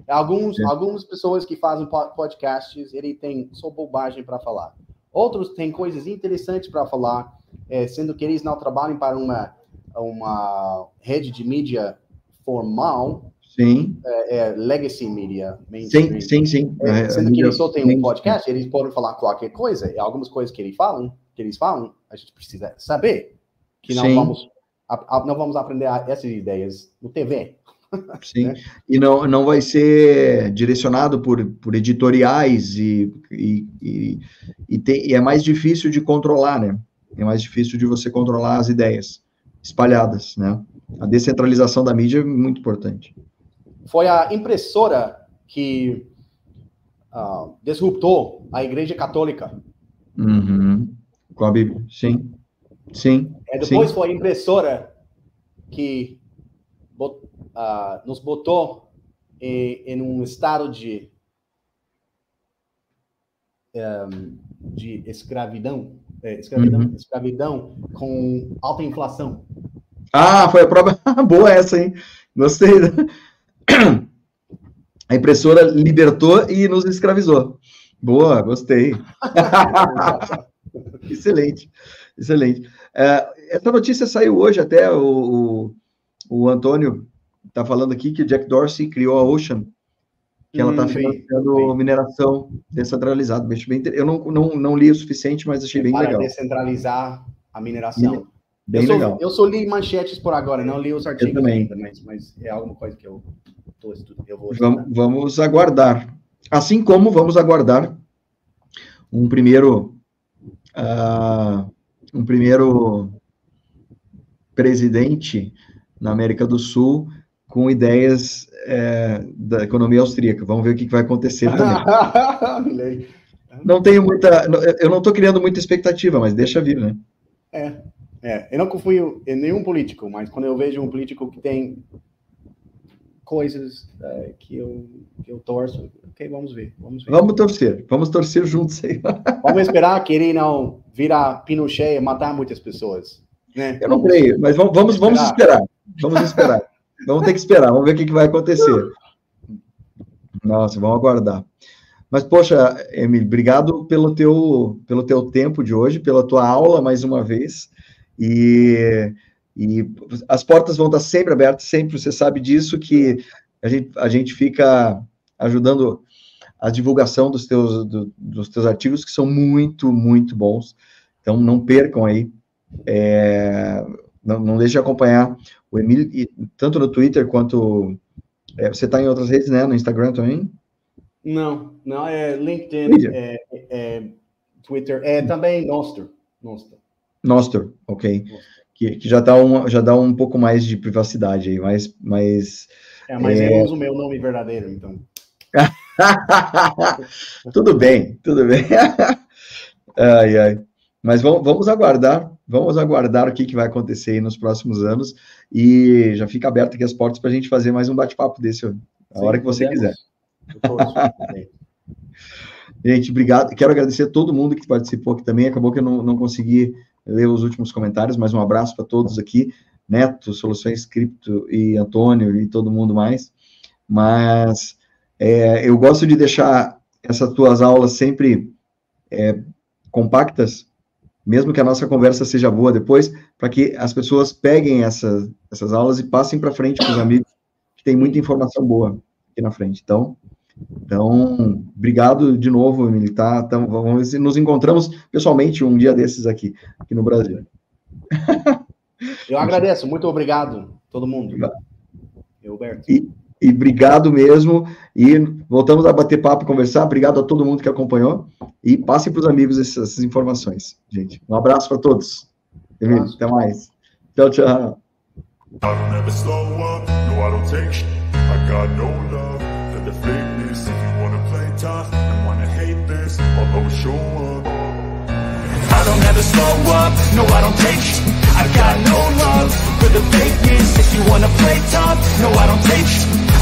Alguns, algumas pessoas que fazem podcasts, ele tem só bobagem para falar. Outros têm coisas interessantes para falar, é, sendo que eles não trabalham para uma, uma rede de mídia formal. Sim. É, é legacy media. Sim, sim, sim. É, é sendo que eles só têm um podcast, eles podem falar qualquer coisa. E algumas coisas que eles falam, que eles falam, a gente precisa saber que não Sim. vamos a, a, não vamos aprender essas ideias no TV. Sim, né? e não, não vai ser direcionado por, por editoriais e, e, e, e, tem, e é mais difícil de controlar, né? É mais difícil de você controlar as ideias espalhadas, né? A descentralização da mídia é muito importante. Foi a impressora que uh, disruptou a Igreja Católica. Uhum. Com a Bíblia, sim. Sim. É, depois sim. foi a impressora que bot, uh, nos botou em, em, um estado de, um, de escravidão, é, escravidão, uhum. escravidão com alta inflação. Ah, foi a prova boa essa, hein? Gostei. A impressora libertou e nos escravizou. Boa, gostei. excelente, excelente. É, essa notícia saiu hoje até, o, o, o Antônio está falando aqui que o Jack Dorsey criou a Ocean, que ela está hum, financiando mineração descentralizada. Eu não, não, não li o suficiente, mas achei bem Para legal. descentralizar a mineração. Bem eu legal. Sou, eu só li manchetes por agora, não li os artigos ainda, mas, mas é alguma coisa que eu estou estudando. Eu vou vamos, vamos aguardar. Assim como vamos aguardar um primeiro uh, um primeiro presidente na América do Sul com ideias é, da economia austríaca. Vamos ver o que vai acontecer também. não tenho muita, eu não estou criando muita expectativa, mas deixa vir, né? É, é. Eu não confio em nenhum político, mas quando eu vejo um político que tem coisas é, que, eu, que eu torço. Ok, vamos ver, vamos ver. Vamos torcer, vamos torcer juntos aí. vamos esperar que ele não virar Pinochet e matar muitas pessoas. Né? Eu não creio, mas vamos, vamos, vamos esperar. Vamos esperar. vamos ter que esperar, vamos ver o que, que vai acontecer. Nossa, vamos aguardar. Mas, poxa, Emílio, obrigado pelo teu, pelo teu tempo de hoje, pela tua aula mais uma vez. E e as portas vão estar sempre abertas, sempre, você sabe disso, que a gente, a gente fica ajudando a divulgação dos teus, do, dos teus artigos, que são muito, muito bons. Então, não percam aí. É, não, não deixe de acompanhar o Emílio, tanto no Twitter quanto. É, você está em outras redes, né? No Instagram também? Não, não, é LinkedIn, é, é, Twitter, é também Nostr. Nostr, Nostr ok. Nostr que, que já, dá um, já dá um pouco mais de privacidade aí, mas. mas é, mas é... eu uso o meu nome verdadeiro, então. tudo bem, tudo bem. ai, ai. Mas vamos, vamos aguardar, vamos aguardar o que, que vai acontecer aí nos próximos anos e já fica aberto aqui as portas para a gente fazer mais um bate-papo desse, a Sim, hora que você quiser. gente, obrigado. Quero agradecer a todo mundo que participou aqui também. Acabou que eu não, não consegui ler os últimos comentários, mas um abraço para todos aqui, Neto, Soluções Cripto e Antônio e todo mundo mais. Mas é, eu gosto de deixar essas tuas aulas sempre é, compactas, mesmo que a nossa conversa seja boa depois, para que as pessoas peguem essas, essas aulas e passem para frente com os amigos, que tem muita informação boa aqui na frente. Então, então, obrigado de novo, Emily. Tá, tá, vamos nos encontramos pessoalmente um dia desses aqui, aqui no Brasil. Eu agradeço, muito obrigado, todo mundo. Roberto. E, e obrigado mesmo. E voltamos a bater papo, conversar. Obrigado a todo mundo que acompanhou. E passem para os amigos essas, essas, informações, gente. Um abraço para todos. Emílio, até mais. Tchau, tchau. Fakeness. If you wanna play tough and wanna hate this I'll always show up. I don't ever slow up, no I don't take sh. I got no love for the fakeness. If you wanna play tough, no I don't take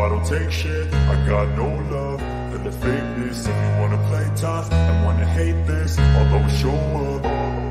I don't take shit. I got no love. For the fakeness If you wanna play tough and wanna hate this I'll always show up